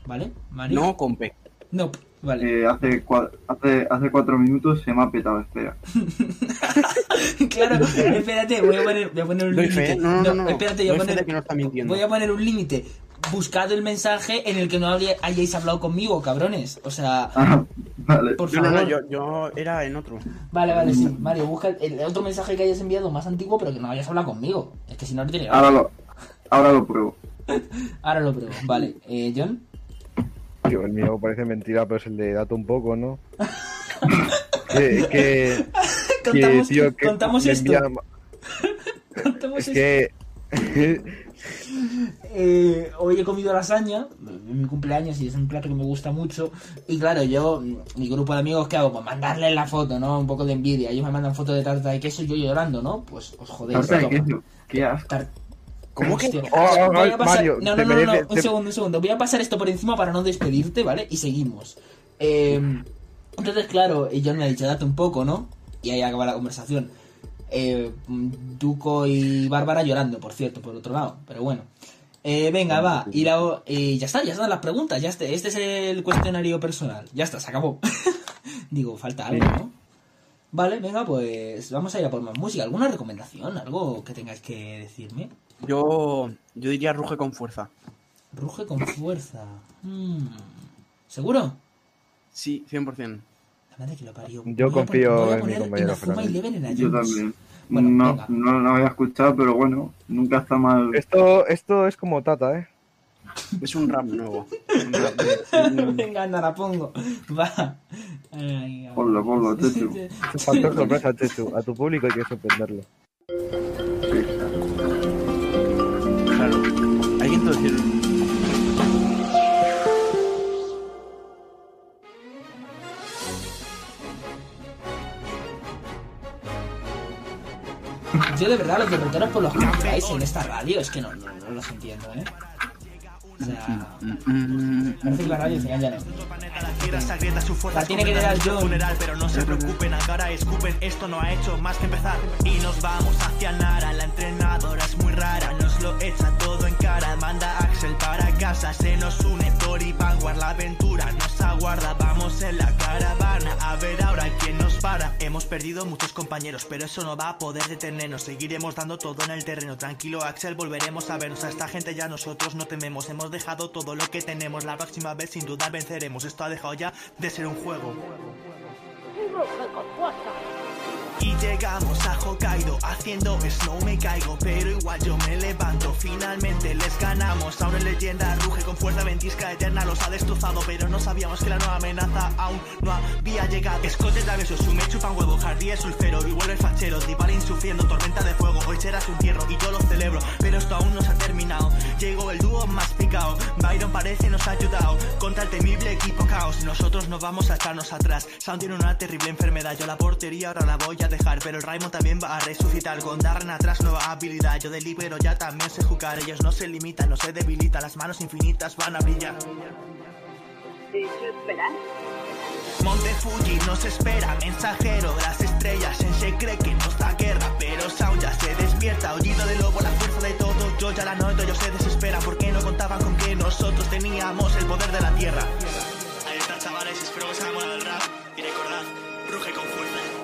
¿Vale? Mario. No con P. No, vale. Eh, hace, cua- hace, hace cuatro minutos se me ha petado, espera. *laughs* claro, espérate, voy a poner, voy a poner un límite. no, no, no, no. espérate, voy a poner, que no está mintiendo. voy a poner un límite. Buscad el mensaje en el que no habría- hayáis hablado conmigo, cabrones. O sea, vale. por No, no, favor. no, yo, yo era en otro. Vale, vale, sí. Mario, busca el, el otro mensaje que hayas enviado más antiguo, pero que no hayas hablado conmigo. Es que si no, no tiene Ahora lo, ahora lo pruebo. Ahora lo pruebo. Vale, eh, John. Tío, el mío parece mentira, pero es el de dato un poco, ¿no? que, que, *laughs* Contamos- que, tío, que contamos me esto. *laughs* Contamos Es que... *laughs* Eh, hoy he comido lasaña, en mi cumpleaños, y es un plato que me gusta mucho. Y claro, yo, mi grupo de amigos, ¿qué hago? Pues mandarles la foto, ¿no? Un poco de envidia. Ellos me mandan fotos de tarta de queso y yo llorando, ¿no? Pues os jodéis. Tarta de queso. Qué asco. ¿Cómo que? Oh, Voy a pasar- Mario, no, no, no, no, un te- segundo, un segundo. Voy a pasar esto por encima para no despedirte, ¿vale? Y seguimos. Eh, entonces, claro, John me ha dicho, date un poco, ¿no? Y ahí acaba la conversación. Eh, Duco y Bárbara llorando, por cierto, por otro lado. Pero bueno. Eh, venga, va. Y, la, y ya está, ya están las preguntas. Ya este, este es el cuestionario personal. Ya está, se acabó. *laughs* Digo, falta algo, ¿no? Vale, venga, pues vamos a ir a por más música. ¿Alguna recomendación? ¿Algo que tengáis que decirme? Yo, yo diría ruge con fuerza. Ruge con fuerza. Mm. ¿Seguro? Sí, 100%. La madre que lo parió. Yo confío en mi compañero Yo también. Bueno, no, no lo había escuchado, pero bueno, nunca está mal. Esto, esto es como Tata, ¿eh? Es un rap nuevo. Un rap de- *laughs* Venga, anda, la pongo. Va. Ponlo, ponlo, Chechu. Factor sorpresa, Chechu. A tu público hay que sorprenderlo. Yo de verdad los derroteros por los traéis en esta radio es que no, no, no los entiendo, ¿eh? O sea, parece que la radio se. La tiene que dar John. funeral, pero no se preocupen, ahora escupen, esto no ha hecho más que empezar. Y nos vamos hacia Nara, la entrenadora es muy rara, nos lo echa todo en cara. Manda Axel para casa, se nos une Tori Vanguard, la aventura nos aguarda. Vamos en la caravana, a ver ahora quién nos para. Hemos perdido muchos compañeros, pero eso no va a poder detenernos. Seguiremos dando todo en el terreno. Tranquilo, Axel, volveremos a vernos. A esta gente ya nosotros no tememos. Hemos dejado todo lo que tenemos. La próxima vez sin dudar venceremos. Esto ha dejado ya de ser un juego. Y llegamos a Hokkaido haciendo snow me caigo Pero igual yo me levanto Finalmente les ganamos Ahora en leyenda ruge con fuerza ventisca eterna Los ha destrozado pero no sabíamos que la nueva amenaza Aún no había llegado Escote travieso, sume chupan huevo Hardy es sulfero y vuelve el fachero Divalin sufriendo tormenta de fuego Hoy será su entierro y yo lo celebro Pero esto aún no se ha terminado Llegó el dúo más picado Byron parece nos ha ayudado Contra el temible equipo caos. Nosotros no vamos a echarnos atrás. Sound tiene una terrible enfermedad. Yo la portería ahora la voy a dejar. Pero el Raymond también va a resucitar. Con Darren atrás nueva habilidad. Yo delibero ya también sé jugar. Ellos no se limitan, no se debilitan. Las manos infinitas van a brillar. Monte Fuji nos espera, mensajero de las estrellas. Sensei cree que nos da guerra, pero Sound ya se despierta. Aullido de lobo, la de. Yo ya la noto, ellos se desesperan porque no contaban con que nosotros teníamos el poder de la tierra. Ahí están, chavales, espero que os haya molado el rap. Y recordad, ruge con fuerza.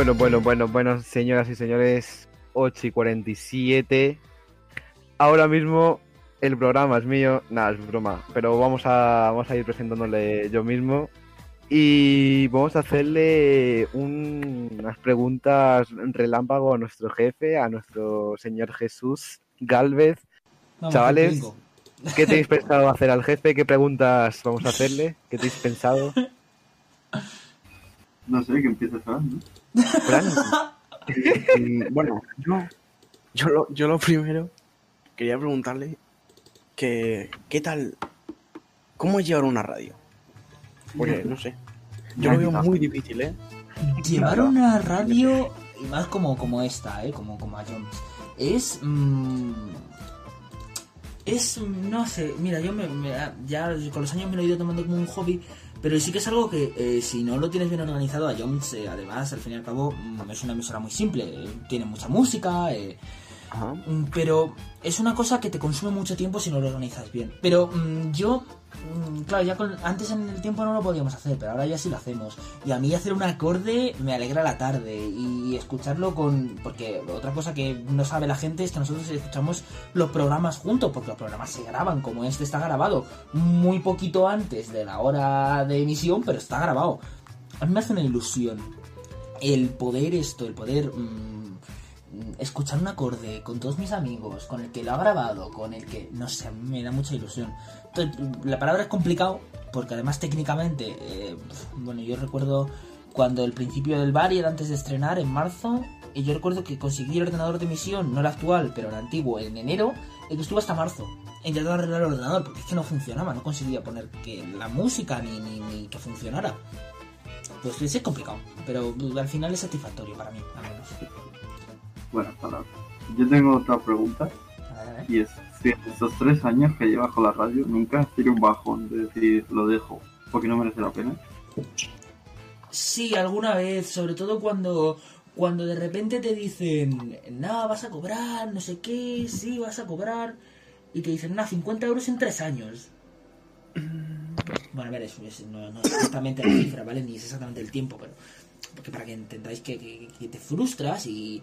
Bueno, bueno, bueno, bueno, señoras y señores, 8 y 47. Ahora mismo el programa es mío, nada, es broma, pero vamos a, vamos a ir presentándole yo mismo y vamos a hacerle un- unas preguntas relámpago a nuestro jefe, a nuestro señor Jesús Galvez. Vamos, Chavales. ¿qué tenéis pensado hacer al jefe? ¿Qué preguntas vamos a hacerle? ¿Qué tenéis pensado? *laughs* No sé, que empieces a ¿no? *laughs* Bueno, yo, yo, lo, yo lo primero quería preguntarle que, ¿qué tal? ¿Cómo es llevar una radio? Porque, no sé, yo lo veo muy difícil, ¿eh? Llevar una radio, y más como, como esta, ¿eh? como, como a Jones, es... mm, es, no sé, mira, yo me, me- ya con los años me lo he ido tomando como un hobby, pero sí que es algo que eh, si no lo tienes bien organizado, a Jones, eh, además, al fin y al cabo, mm, es una emisora muy simple, eh, tiene mucha música, eh, Mm, Pero es una cosa que te consume mucho tiempo si no lo organizas bien. Pero mm, yo, claro, ya con- antes en el tiempo no lo podíamos hacer, pero ahora ya sí lo hacemos. Y a mí hacer un acorde me alegra la tarde y escucharlo con... Porque otra cosa que no sabe la gente es que nosotros escuchamos los programas juntos, porque los programas se graban, como este está grabado muy poquito antes de la hora de emisión, pero está grabado. A mí me hace una ilusión el poder esto, el poder mm, mm, escuchar un acorde con todos mis amigos, con el que lo ha grabado, con el que, no sé, a mí me da mucha ilusión. La palabra es complicado, porque además técnicamente, eh, bueno, yo recuerdo cuando el principio del bar era antes de estrenar, en marzo, y yo recuerdo que conseguí el ordenador de emisión, no el actual, pero el antiguo, en enero, y que estuve hasta marzo intentando arreglar el ordenador, porque es que no funcionaba, no conseguía poner que la música ni, ni, ni que funcionara. Pues es complicado, pero al final es satisfactorio para mí, al menos. Buenas palabras. Yo tengo otra pregunta. Y es, si en estos tres años que llevas con la radio nunca has tenido un bajón de decir lo dejo porque no merece la pena. Sí, alguna vez, sobre todo cuando, cuando de repente te dicen, nada, vas a cobrar, no sé qué, sí, vas a cobrar, y te dicen, nada, 50 euros en tres años. Bueno, a ver, eso es, no, no es exactamente la cifra, ¿vale? Ni es exactamente el tiempo, pero porque para que entendáis que, que- que te frustras y,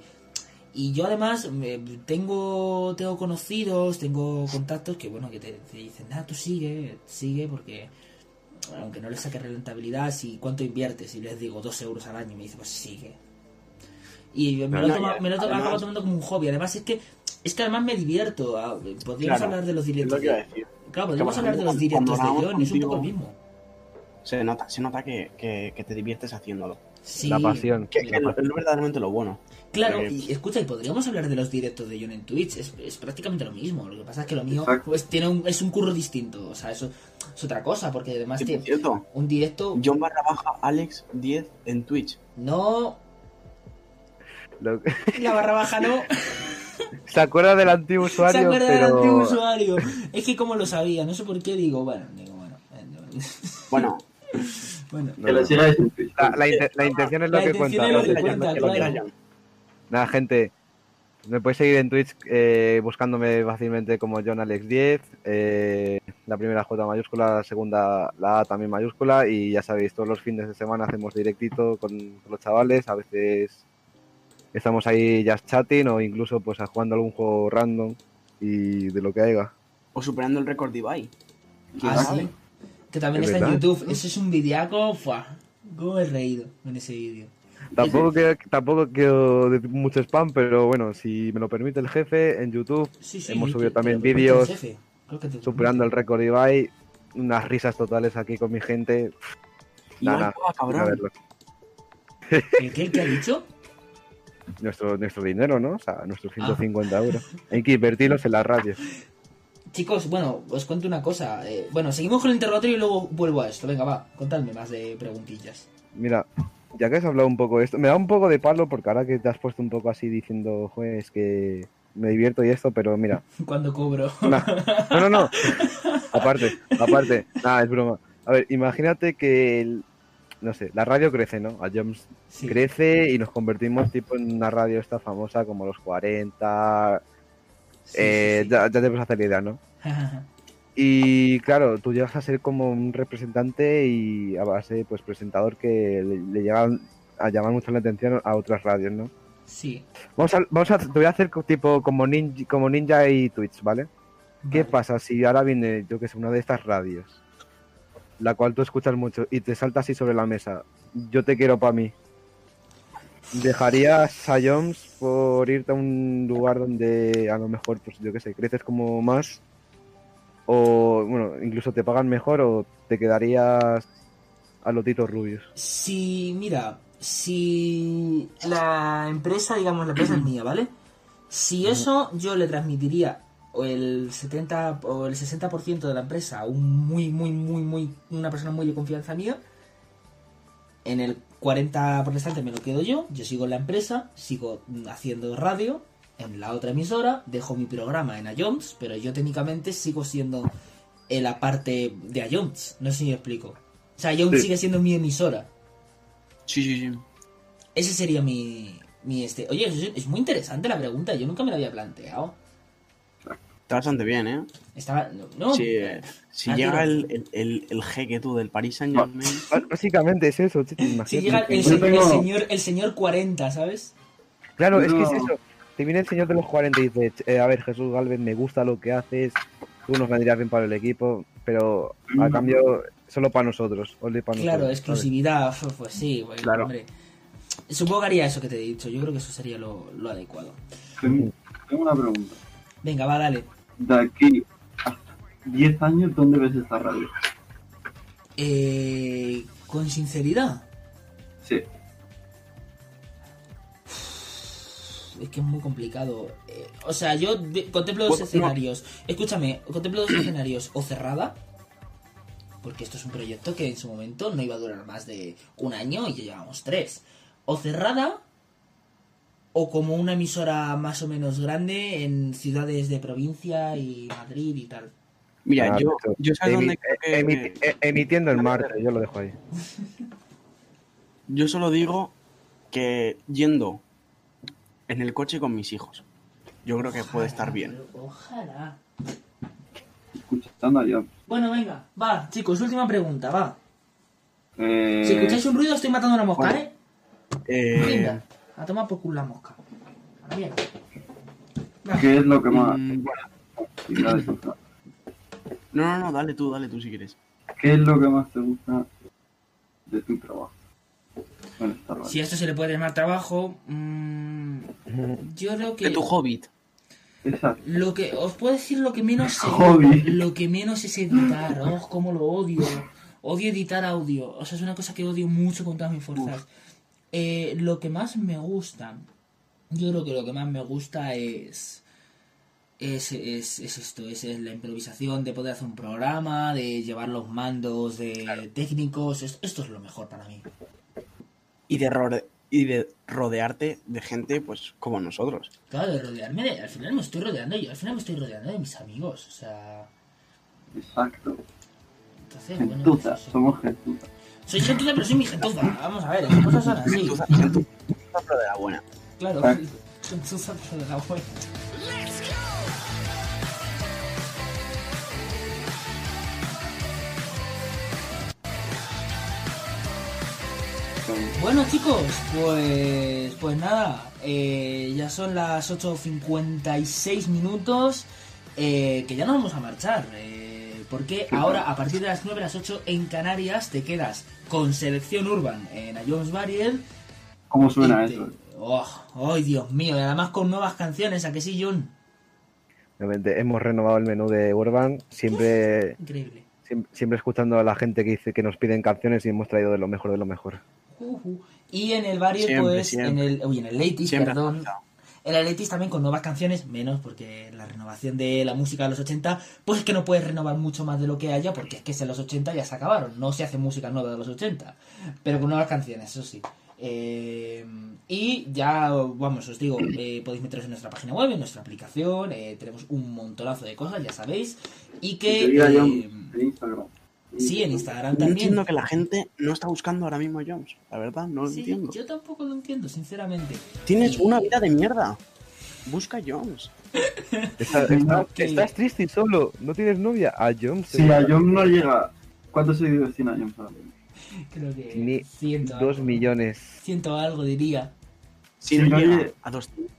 y yo además me- tengo tengo conocidos, tengo contactos que bueno que te, te dicen, nada, tú sigue, sigue porque aunque no le saque rentabilidad, si cuánto inviertes y les digo dos euros al año, me dice, pues sigue. Y me lo, toma- ya, me lo to- además- acabo tomando como un hobby. Además es que es que además me divierto. ah, Podríamos Claro, hablar de los lo directos. que iba a de- decir. Claro, Que, podríamos hablar de los directos de John, es un poco el mismo. Se nota, se nota que, que, que te diviertes haciéndolo. Sí. La pasión, Que, la pasión. es verdaderamente lo bueno. Claro, Eh, y escucha, y podríamos hablar de los directos de John en Twitch, es, es prácticamente lo mismo. Lo que pasa es que lo mío Exacto. pues tiene un, es un curro distinto, o sea, eso es otra cosa, porque además tiene cierto, un directo. John barra baja Alex 10 en Twitch. No, Lo- *laughs* la barra baja no. *laughs* Se acuerda del antiguo usuario, Se acuerda pero... del antiguo usuario. Es que como lo sabía, no sé por qué digo, bueno, digo, bueno. eh, Bueno. *laughs* bueno. La, la la intención es lo La que intención cuenta. Nada, gente. Me podéis seguir en Twitch eh, buscándome fácilmente como John Alex 10. eh, la primera J mayúscula, la segunda la A también mayúscula. Y ya sabéis, todos los fines de semana hacemos directito con, con los chavales. A veces estamos ahí just chatting o incluso pues jugando algún juego random y de lo que haya. O superando el récord de Ibai. ¿Quién Ah, sí. Que también Es está en. YouTube. Ese es un videaco. ¡fua! ¿Cómo he reído en ese vídeo? Tampoco *laughs* quiero, tampoco quiero decir mucho spam, pero bueno, si me lo permite el jefe, en YouTube Sí, sí, hemos subido te también vídeos superando el récord Ibai, unas risas totales aquí con mi gente. Nada, Ibai nada, paga, cabrón. a verlo. ¿El qué? ¿El ha dicho? *laughs* Nuestro, nuestro dinero, ¿no? O sea, Ah. nuestros *laughs* 150 euros. Hay que invertirlos en la radio. Chicos, bueno, os cuento una cosa. eh, bueno, seguimos con el interrogatorio y luego vuelvo a esto. Venga, va, contadme más de preguntillas. Mira, ya que has hablado un poco de esto, me da un poco de palo porque ahora que te has puesto un poco así diciendo, juez, que me divierto y esto, pero mira, *laughs* Cuando cobro. Nah. No, no, no. Aparte, aparte. Nada, es broma. A ver, imagínate que, el- no sé, la radio crece, ¿no? A Joms Sí. crece y nos convertimos tipo en una radio esta famosa como los 40. eh, Ya, ya te puedes hacer la idea, ¿no? *laughs* Y claro, tú llegas a ser como un representante y a base, pues, presentador que le, le llegan a llamar mucho la atención a otras radios, ¿no? Sí. Vamos a, vamos a, te voy a hacer tipo como ninja, como ninja y Twitch, ¿vale? ¿Qué pasa si ahora viene, yo que sé, una de estas radios, la cual tú escuchas mucho y te salta así sobre la mesa? Yo te quiero para mí. ¿Dejarías a Jones por irte a un lugar donde a lo mejor, pues yo que sé, creces como más? O, bueno, incluso te pagan mejor o te quedarías a los titos rubios. Si, mira, si la empresa, digamos, la empresa es mía, ¿vale? Si eso yo le transmitiría o el 70 o el 60% de la empresa a un muy, muy, muy, muy, una persona muy de confianza mía, en el 40 por restante me lo quedo yo, yo sigo en la empresa, sigo haciendo radio en la otra emisora, dejo mi programa en Ions, pero yo técnicamente sigo siendo en la parte de Ions, no sé si me explico. O sea, Ions Sí. sigue siendo mi emisora. Sí, sí, sí. Ese sería mi, mi este. Oye, es, es muy interesante la pregunta. Yo nunca me la había planteado. Está bastante bien, ¿eh? Estaba. No. Sí, eh, si Ah, llega el, el, el, el jeque tú del Paris Saint Germain. *laughs* Básicamente es eso, Si llega el, señor el señor 40, ¿sabes? Claro, es que es eso. Te viene el señor de los 40 y dice, eh, a ver, Jesús Galvez, me gusta lo que haces, tú nos vendrías bien para el equipo, pero a Mm. cambio, solo para nosotros, only para Claro, nosotros. exclusividad. Pues sí, güey, Claro. hombre. Supongo que haría eso que te he dicho. Yo creo que eso sería lo, lo adecuado. Tengo tengo una pregunta. Venga, va, dale. De aquí a 10 años, ¿dónde ves esta radio? Eh, con sinceridad. Sí. Es que es muy complicado. Eh, o sea, yo de- contemplo dos no. escenarios. Escúchame, contemplo dos escenarios. O cerrada, porque esto es un proyecto que en su momento no iba a durar más de un año y ya llevamos tres. O cerrada, o como una emisora más o menos grande en ciudades de provincia y Madrid y tal. Mira, Ah, yo, yo sabes Emi- dónde creo que- emiti- eh, emitiendo el martes, yo lo dejo ahí. Yo solo digo que yendo en el coche con mis hijos. Yo creo que puede estar bien. Ojalá. Escuchando John. Bueno, venga, va, chicos, última pregunta, va. Eh, Si escucháis un ruido, estoy matando una mosca, bueno. ¿eh? Eh, Venga, a tomar por culo la mosca. A la mierda. ¿Qué es lo que más... Mm. No, no, no, dale tú, dale tú si quieres. ¿Qué es lo que más te gusta de tu trabajo? Bueno. Si a esto se le puede llamar trabajo, mm, yo creo que De tu hobbit. Exacto. lo que os puedo decir lo que menos *laughs* sé- lo que menos es editar. Oh, cómo lo odio. Odio editar audio. O sea, es una cosa que odio mucho con todas mis fuerzas. Eh, lo que más me gusta, yo creo que lo que más me gusta es es, es, es esto, es, es la improvisación de poder hacer un programa, de llevar los mandos de técnicos. Es- esto es lo mejor para mí. Y de, rode- y de rodearte de gente, pues, como nosotros. Claro, de rodearme de, al final me estoy rodeando yo, al final me estoy rodeando de mis amigos, o sea, Exacto. entonces, bueno, Gentuza, pues eso. somos gentuza. soy gentuza, pero soy mi gentuza, vamos a ver, las cosas son así. Gentuza, gentuza, pero de la buena. Claro, Ah. gentuza, pero de la buena. Bueno chicos, pues pues nada, eh, ya son las 8.56 minutos, eh, que ya nos vamos a marchar, eh, porque ahora a partir de las 9, las 8 en Canarias te quedas con Selección Urban en Jones Barrier. ¿Cómo suena te- eso? Oh, ¡Ay, Dios mío! Y además con nuevas canciones, ¿a que sí, John? Obviamente, hemos renovado el menú de Urban, siempre, Increíble. siempre, siempre escuchando a la gente que dice que nos piden canciones y hemos traído de lo mejor de lo mejor. Y en el Siempre, pues, siempre. en el, uy, en el Ladies, perdón. En el Ladies también con nuevas canciones, menos porque la renovación de la música de los 80, pues es que no puedes renovar mucho más de lo que haya, porque es que en los 80 ya se acabaron, no se hace música nueva de los 80, pero con nuevas canciones, eso sí. Eh, y ya, vamos, os digo, eh, podéis meteros en nuestra página web, en nuestra aplicación, eh, tenemos un montonazo de cosas, ya sabéis, y que... Eh, en Instagram. Sí, en Instagram No también. entiendo que la gente no está buscando ahora mismo a Jones. La verdad, no lo Sí, entiendo. yo tampoco lo entiendo, sinceramente. Tienes una vida de mierda. Busca a Jones. *laughs* Estás, estás- estás triste y solo, no tienes novia. A John Si a John no llega... ¿Cuántos seguidores tiene a ahora mismo? Creo que Ni ciento dos algo. millones. Ciento algo diría. Si no Sí, llega a 200,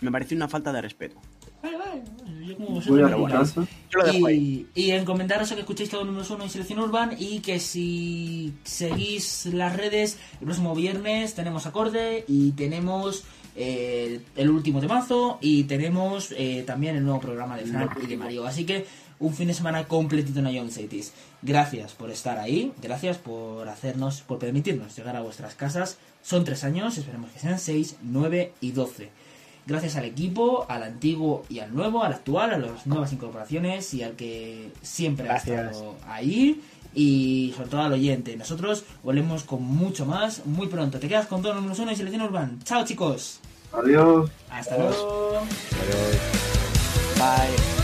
me parece una falta de respeto. Vale, vale. Yo como Voy vosotros. Yo lo dejo Y, y encomendaros a que escuchéis todo número uno en Selección Urban y que si seguís las redes, el próximo viernes tenemos acorde y tenemos eh, el, el último temazo y tenemos eh, también el nuevo programa de Frank y de Mario. Así que un fin de semana completito en Ion Cities. Gracias por estar ahí, gracias por hacernos, por permitirnos llegar a vuestras casas. Son tres años, esperemos que sean seis, nueve y doce. Gracias al equipo, al antiguo y al nuevo, al actual, a las nuevas incorporaciones y al que siempre Gracias. ha estado ahí y sobre todo al oyente. Nosotros volvemos con mucho más muy pronto. Te quedas con todo número uno y selección urban. Chao chicos. Adiós. Hasta luego. Bye.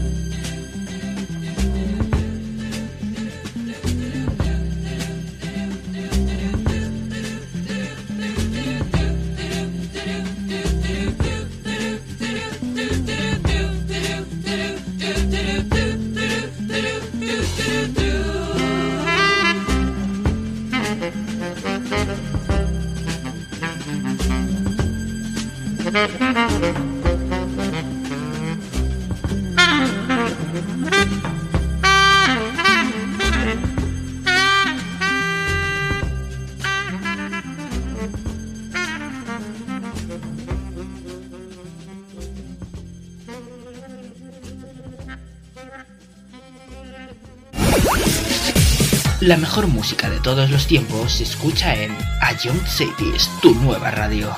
La mejor música de todos los tiempos se escucha en A Young tu nueva radio.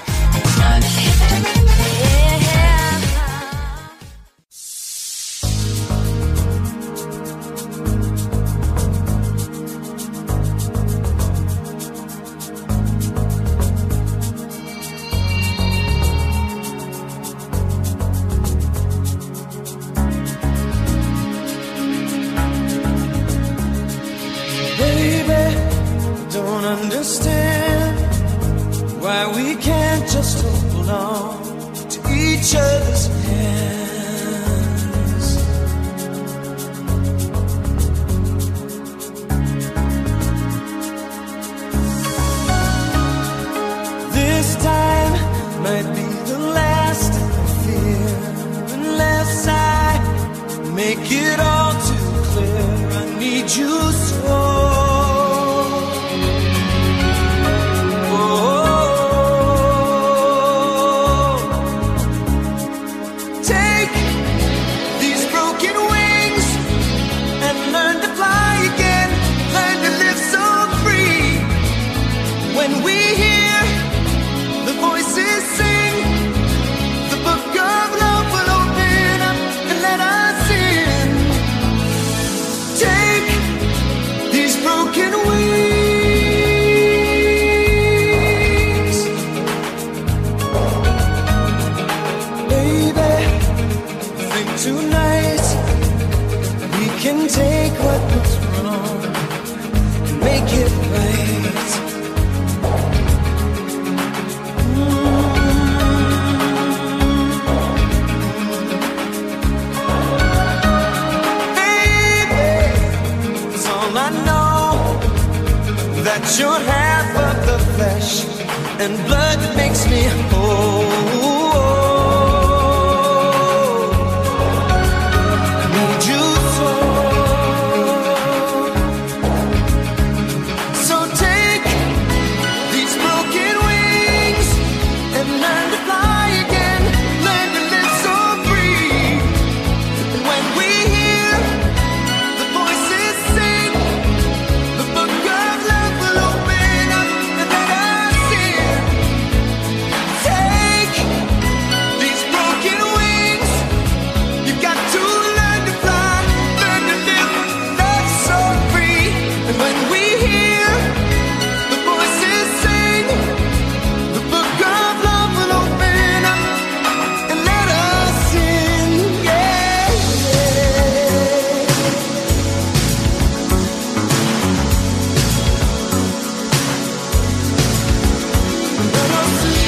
see.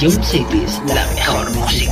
Ion Cities, la mejor música.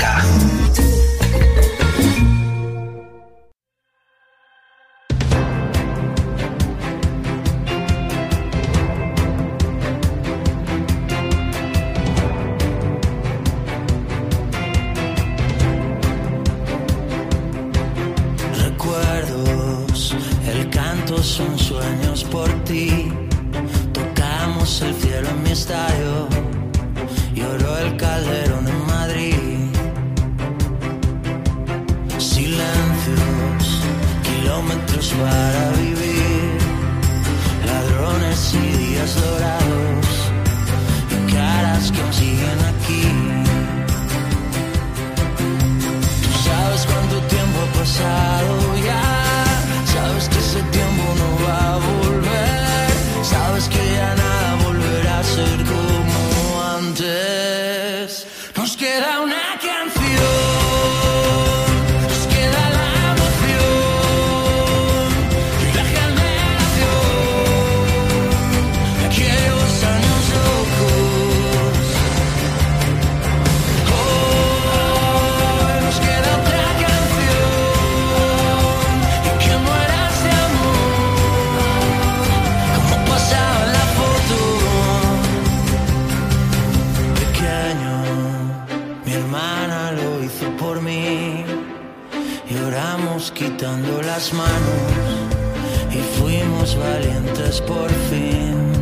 manos y fuimos valientes por fin.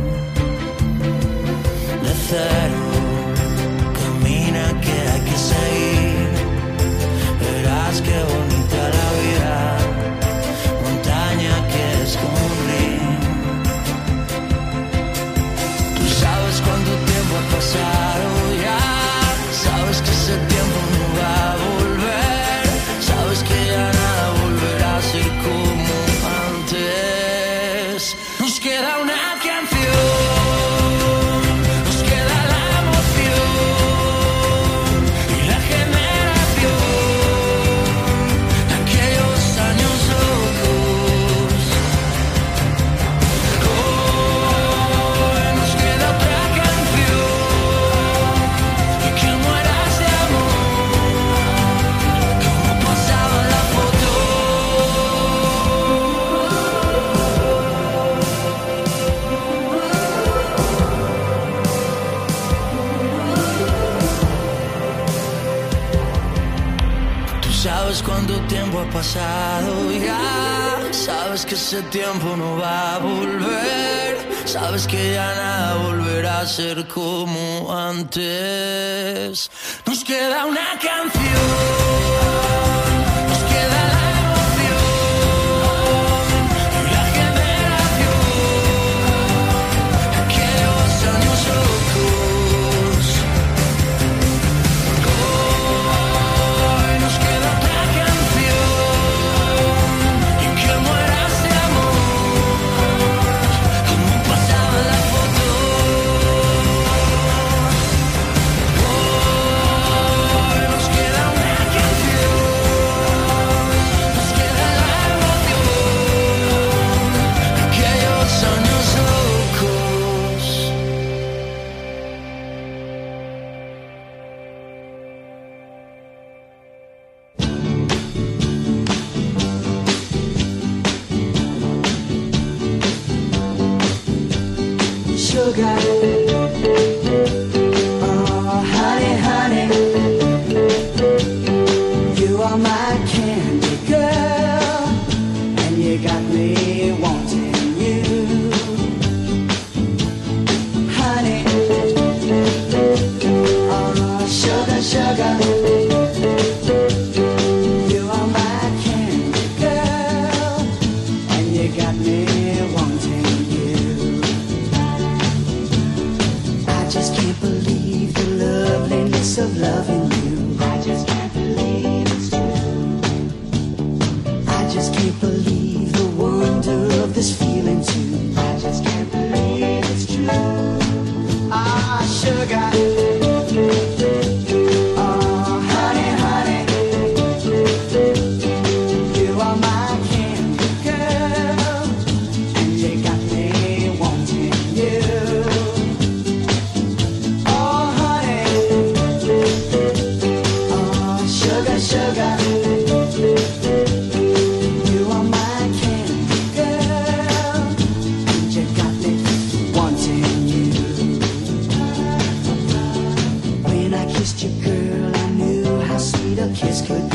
kiss goodbye.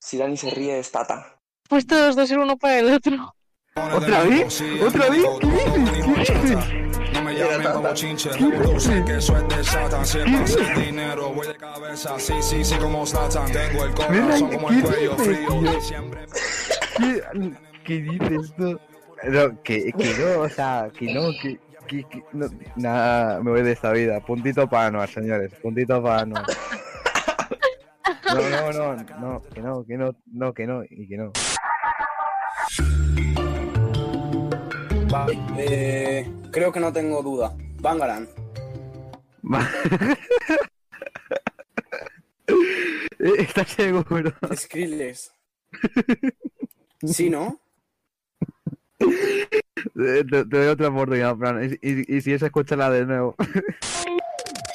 si Dani se ríe es Tata. Pues todos dos uno para el otro. ¿Otra vez? ¿Otra vez? ¿Qué dices? ¿Qué dices? No me llamen como chinche, que eso es de Satan. Si es para hacer dinero, voy de cabeza. Sí, sí, sí, como Zlatan. Tengo el corazón como el cuello frío. Siempre ¿Qué, qué dices tú? No, que, que no, o sea, que no, que, que, que- no, nada, me voy de esta vida. Puntito para Anuar, señores, puntito para Anuar. No, *laughs* no, no, no, que no, que no, no, que no, y que no. Vale, eh, creo que no tengo duda. Bangaran. *laughs* Eh, ¿Estás seguro? Skrillex. Sí, ¿no? Te, *laughs* te- te doy otra oportunidad, Fran. Y, y- y si es, escúchala de nuevo.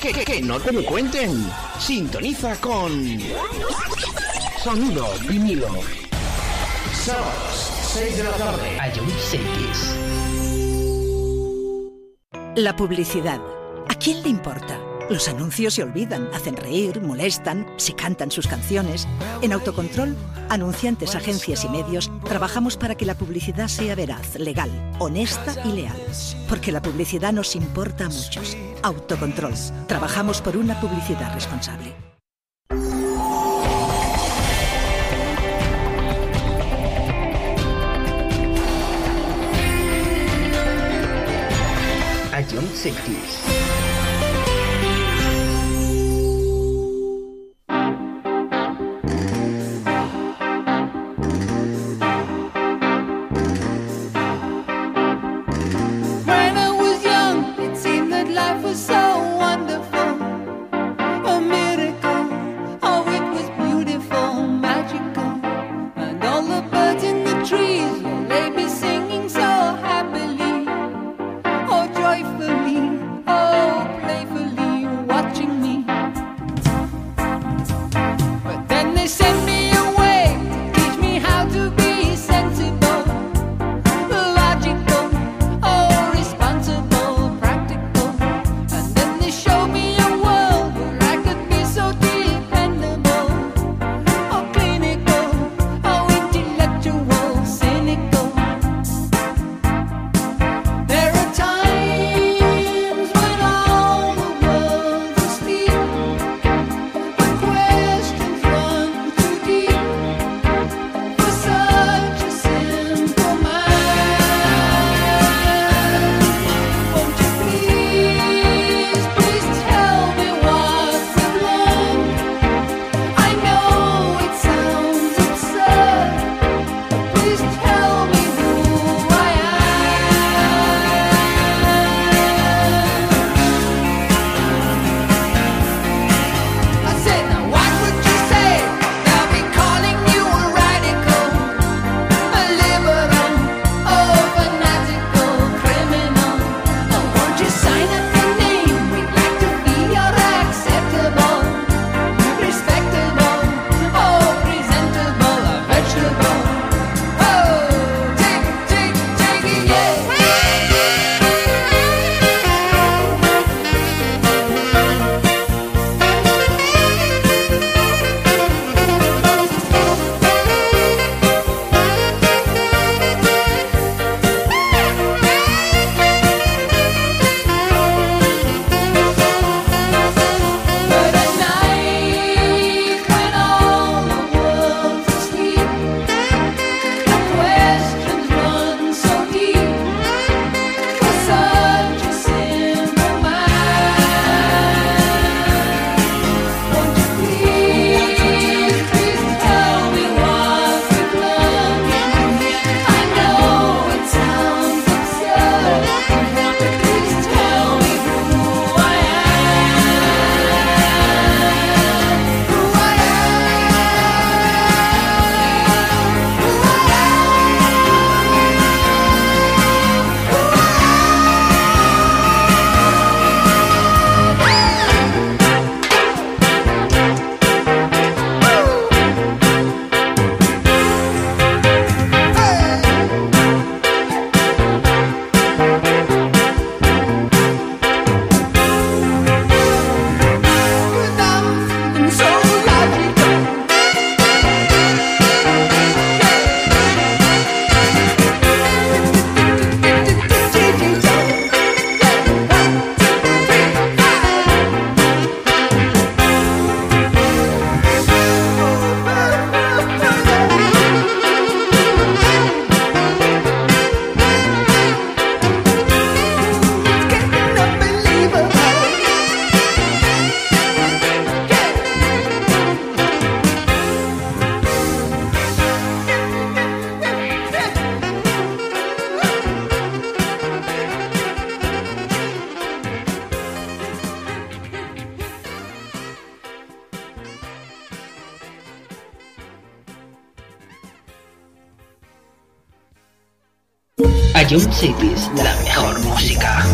Que, que, que, no te lo cuenten. Sintoniza con Sonido vinilo. Sábados, 6 de la tarde. Ion Cities. La publicidad. ¿A quién le importa? Los anuncios se olvidan, hacen reír, molestan, se cantan sus canciones. En Autocontrol, anunciantes, agencias y medios, trabajamos para que la publicidad sea veraz, legal, honesta y leal. Porque la publicidad nos importa a muchos. Autocontrol. Trabajamos por una publicidad responsable. Cities, la mejor música.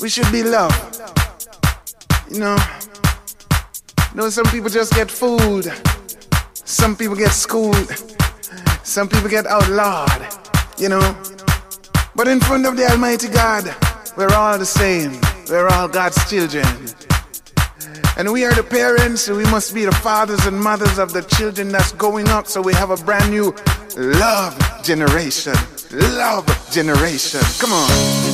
We should be loved. You know, you know, some people just get fooled. Some people get schooled. Some people get outlawed. You know, but in front of the Almighty God, we're all the same. We're all God's children. And we are the parents, we must be the fathers and mothers of the children that's going up, so we have a brand new love generation. Love generation. Come on.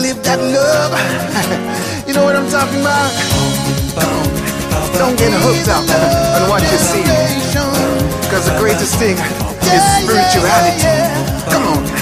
live that love. *laughs* you know what I'm talking about? Don't get hooked up on what you see. Because the greatest thing is spirituality. Come on.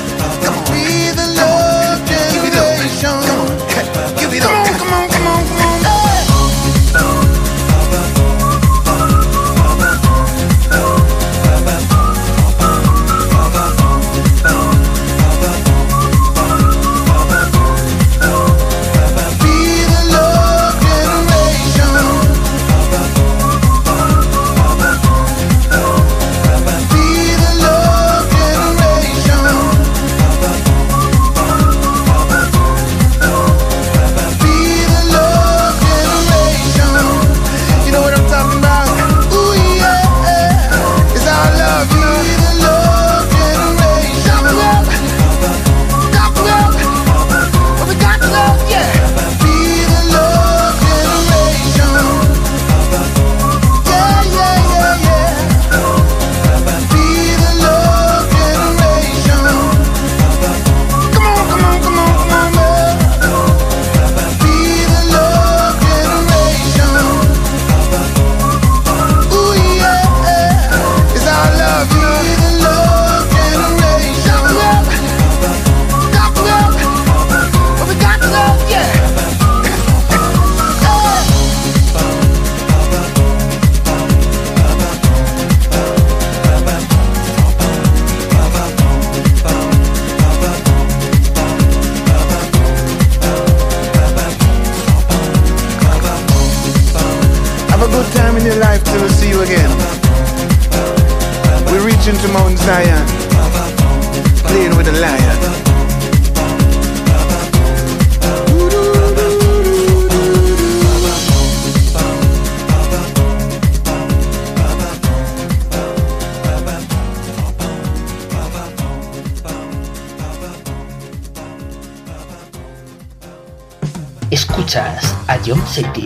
city.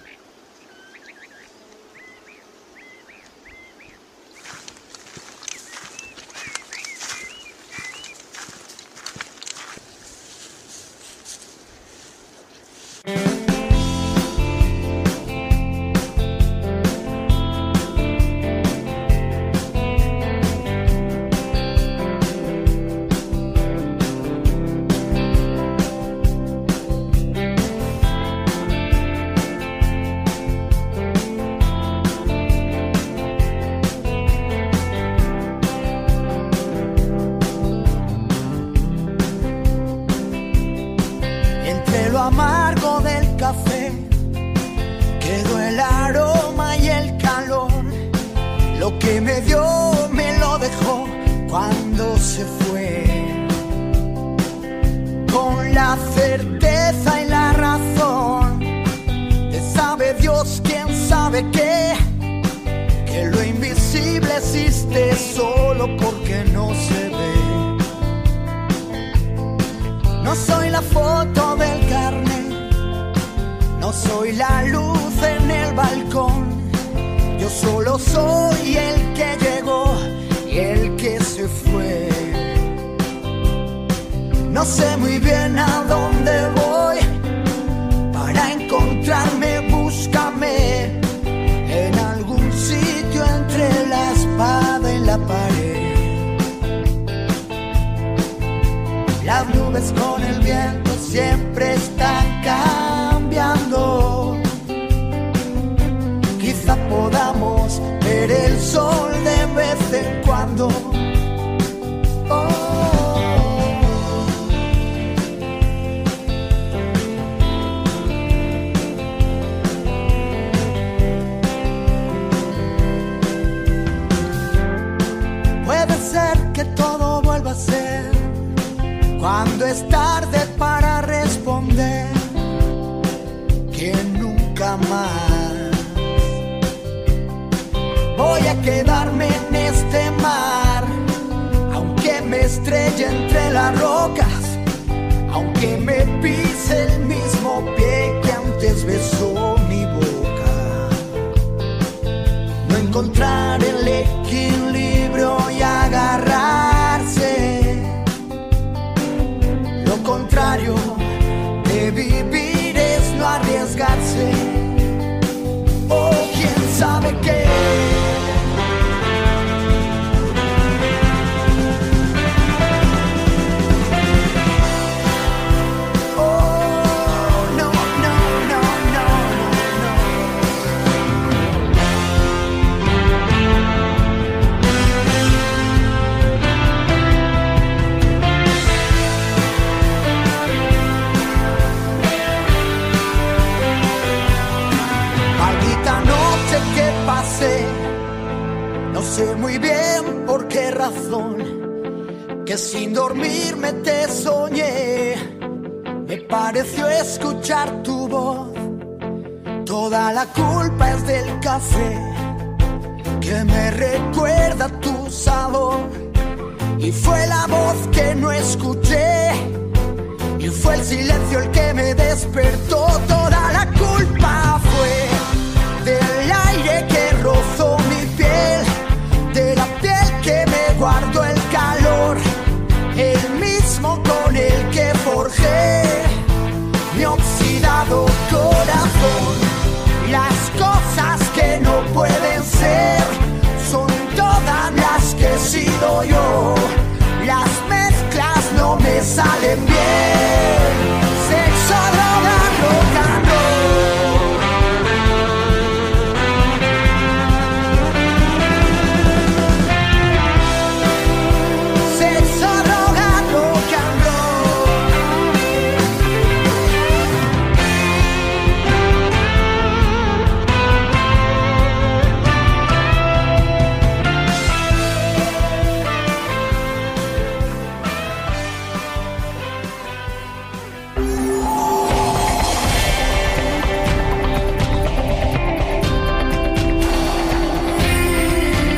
Existe solo porque no se ve. No soy la foto del carnet, no soy la luz en el balcón. Yo solo soy el que llegó y el que se fue. No sé muy bien a dónde voy. Para encontrarme, búscame y la pared. Las nubes con el viento siempre están cambiando. Quizá podamos ver el sol de vez en cuando. Cuando es tarde para responder que nunca más. Voy a quedarme en este mar aunque me estrelle entre las rocas aunque me pise el mismo pie que antes besó mi boca. No encontrar sin dormirme te soñé, me pareció escuchar tu voz, toda la culpa es del café, que me recuerda tu sabor, y fue la voz que no escuché, y fue el silencio el que me despertó, toda la culpa fue mi oxidado corazón. Las cosas que no pueden ser son todas las que he sido yo. Las mezclas no me salen bien.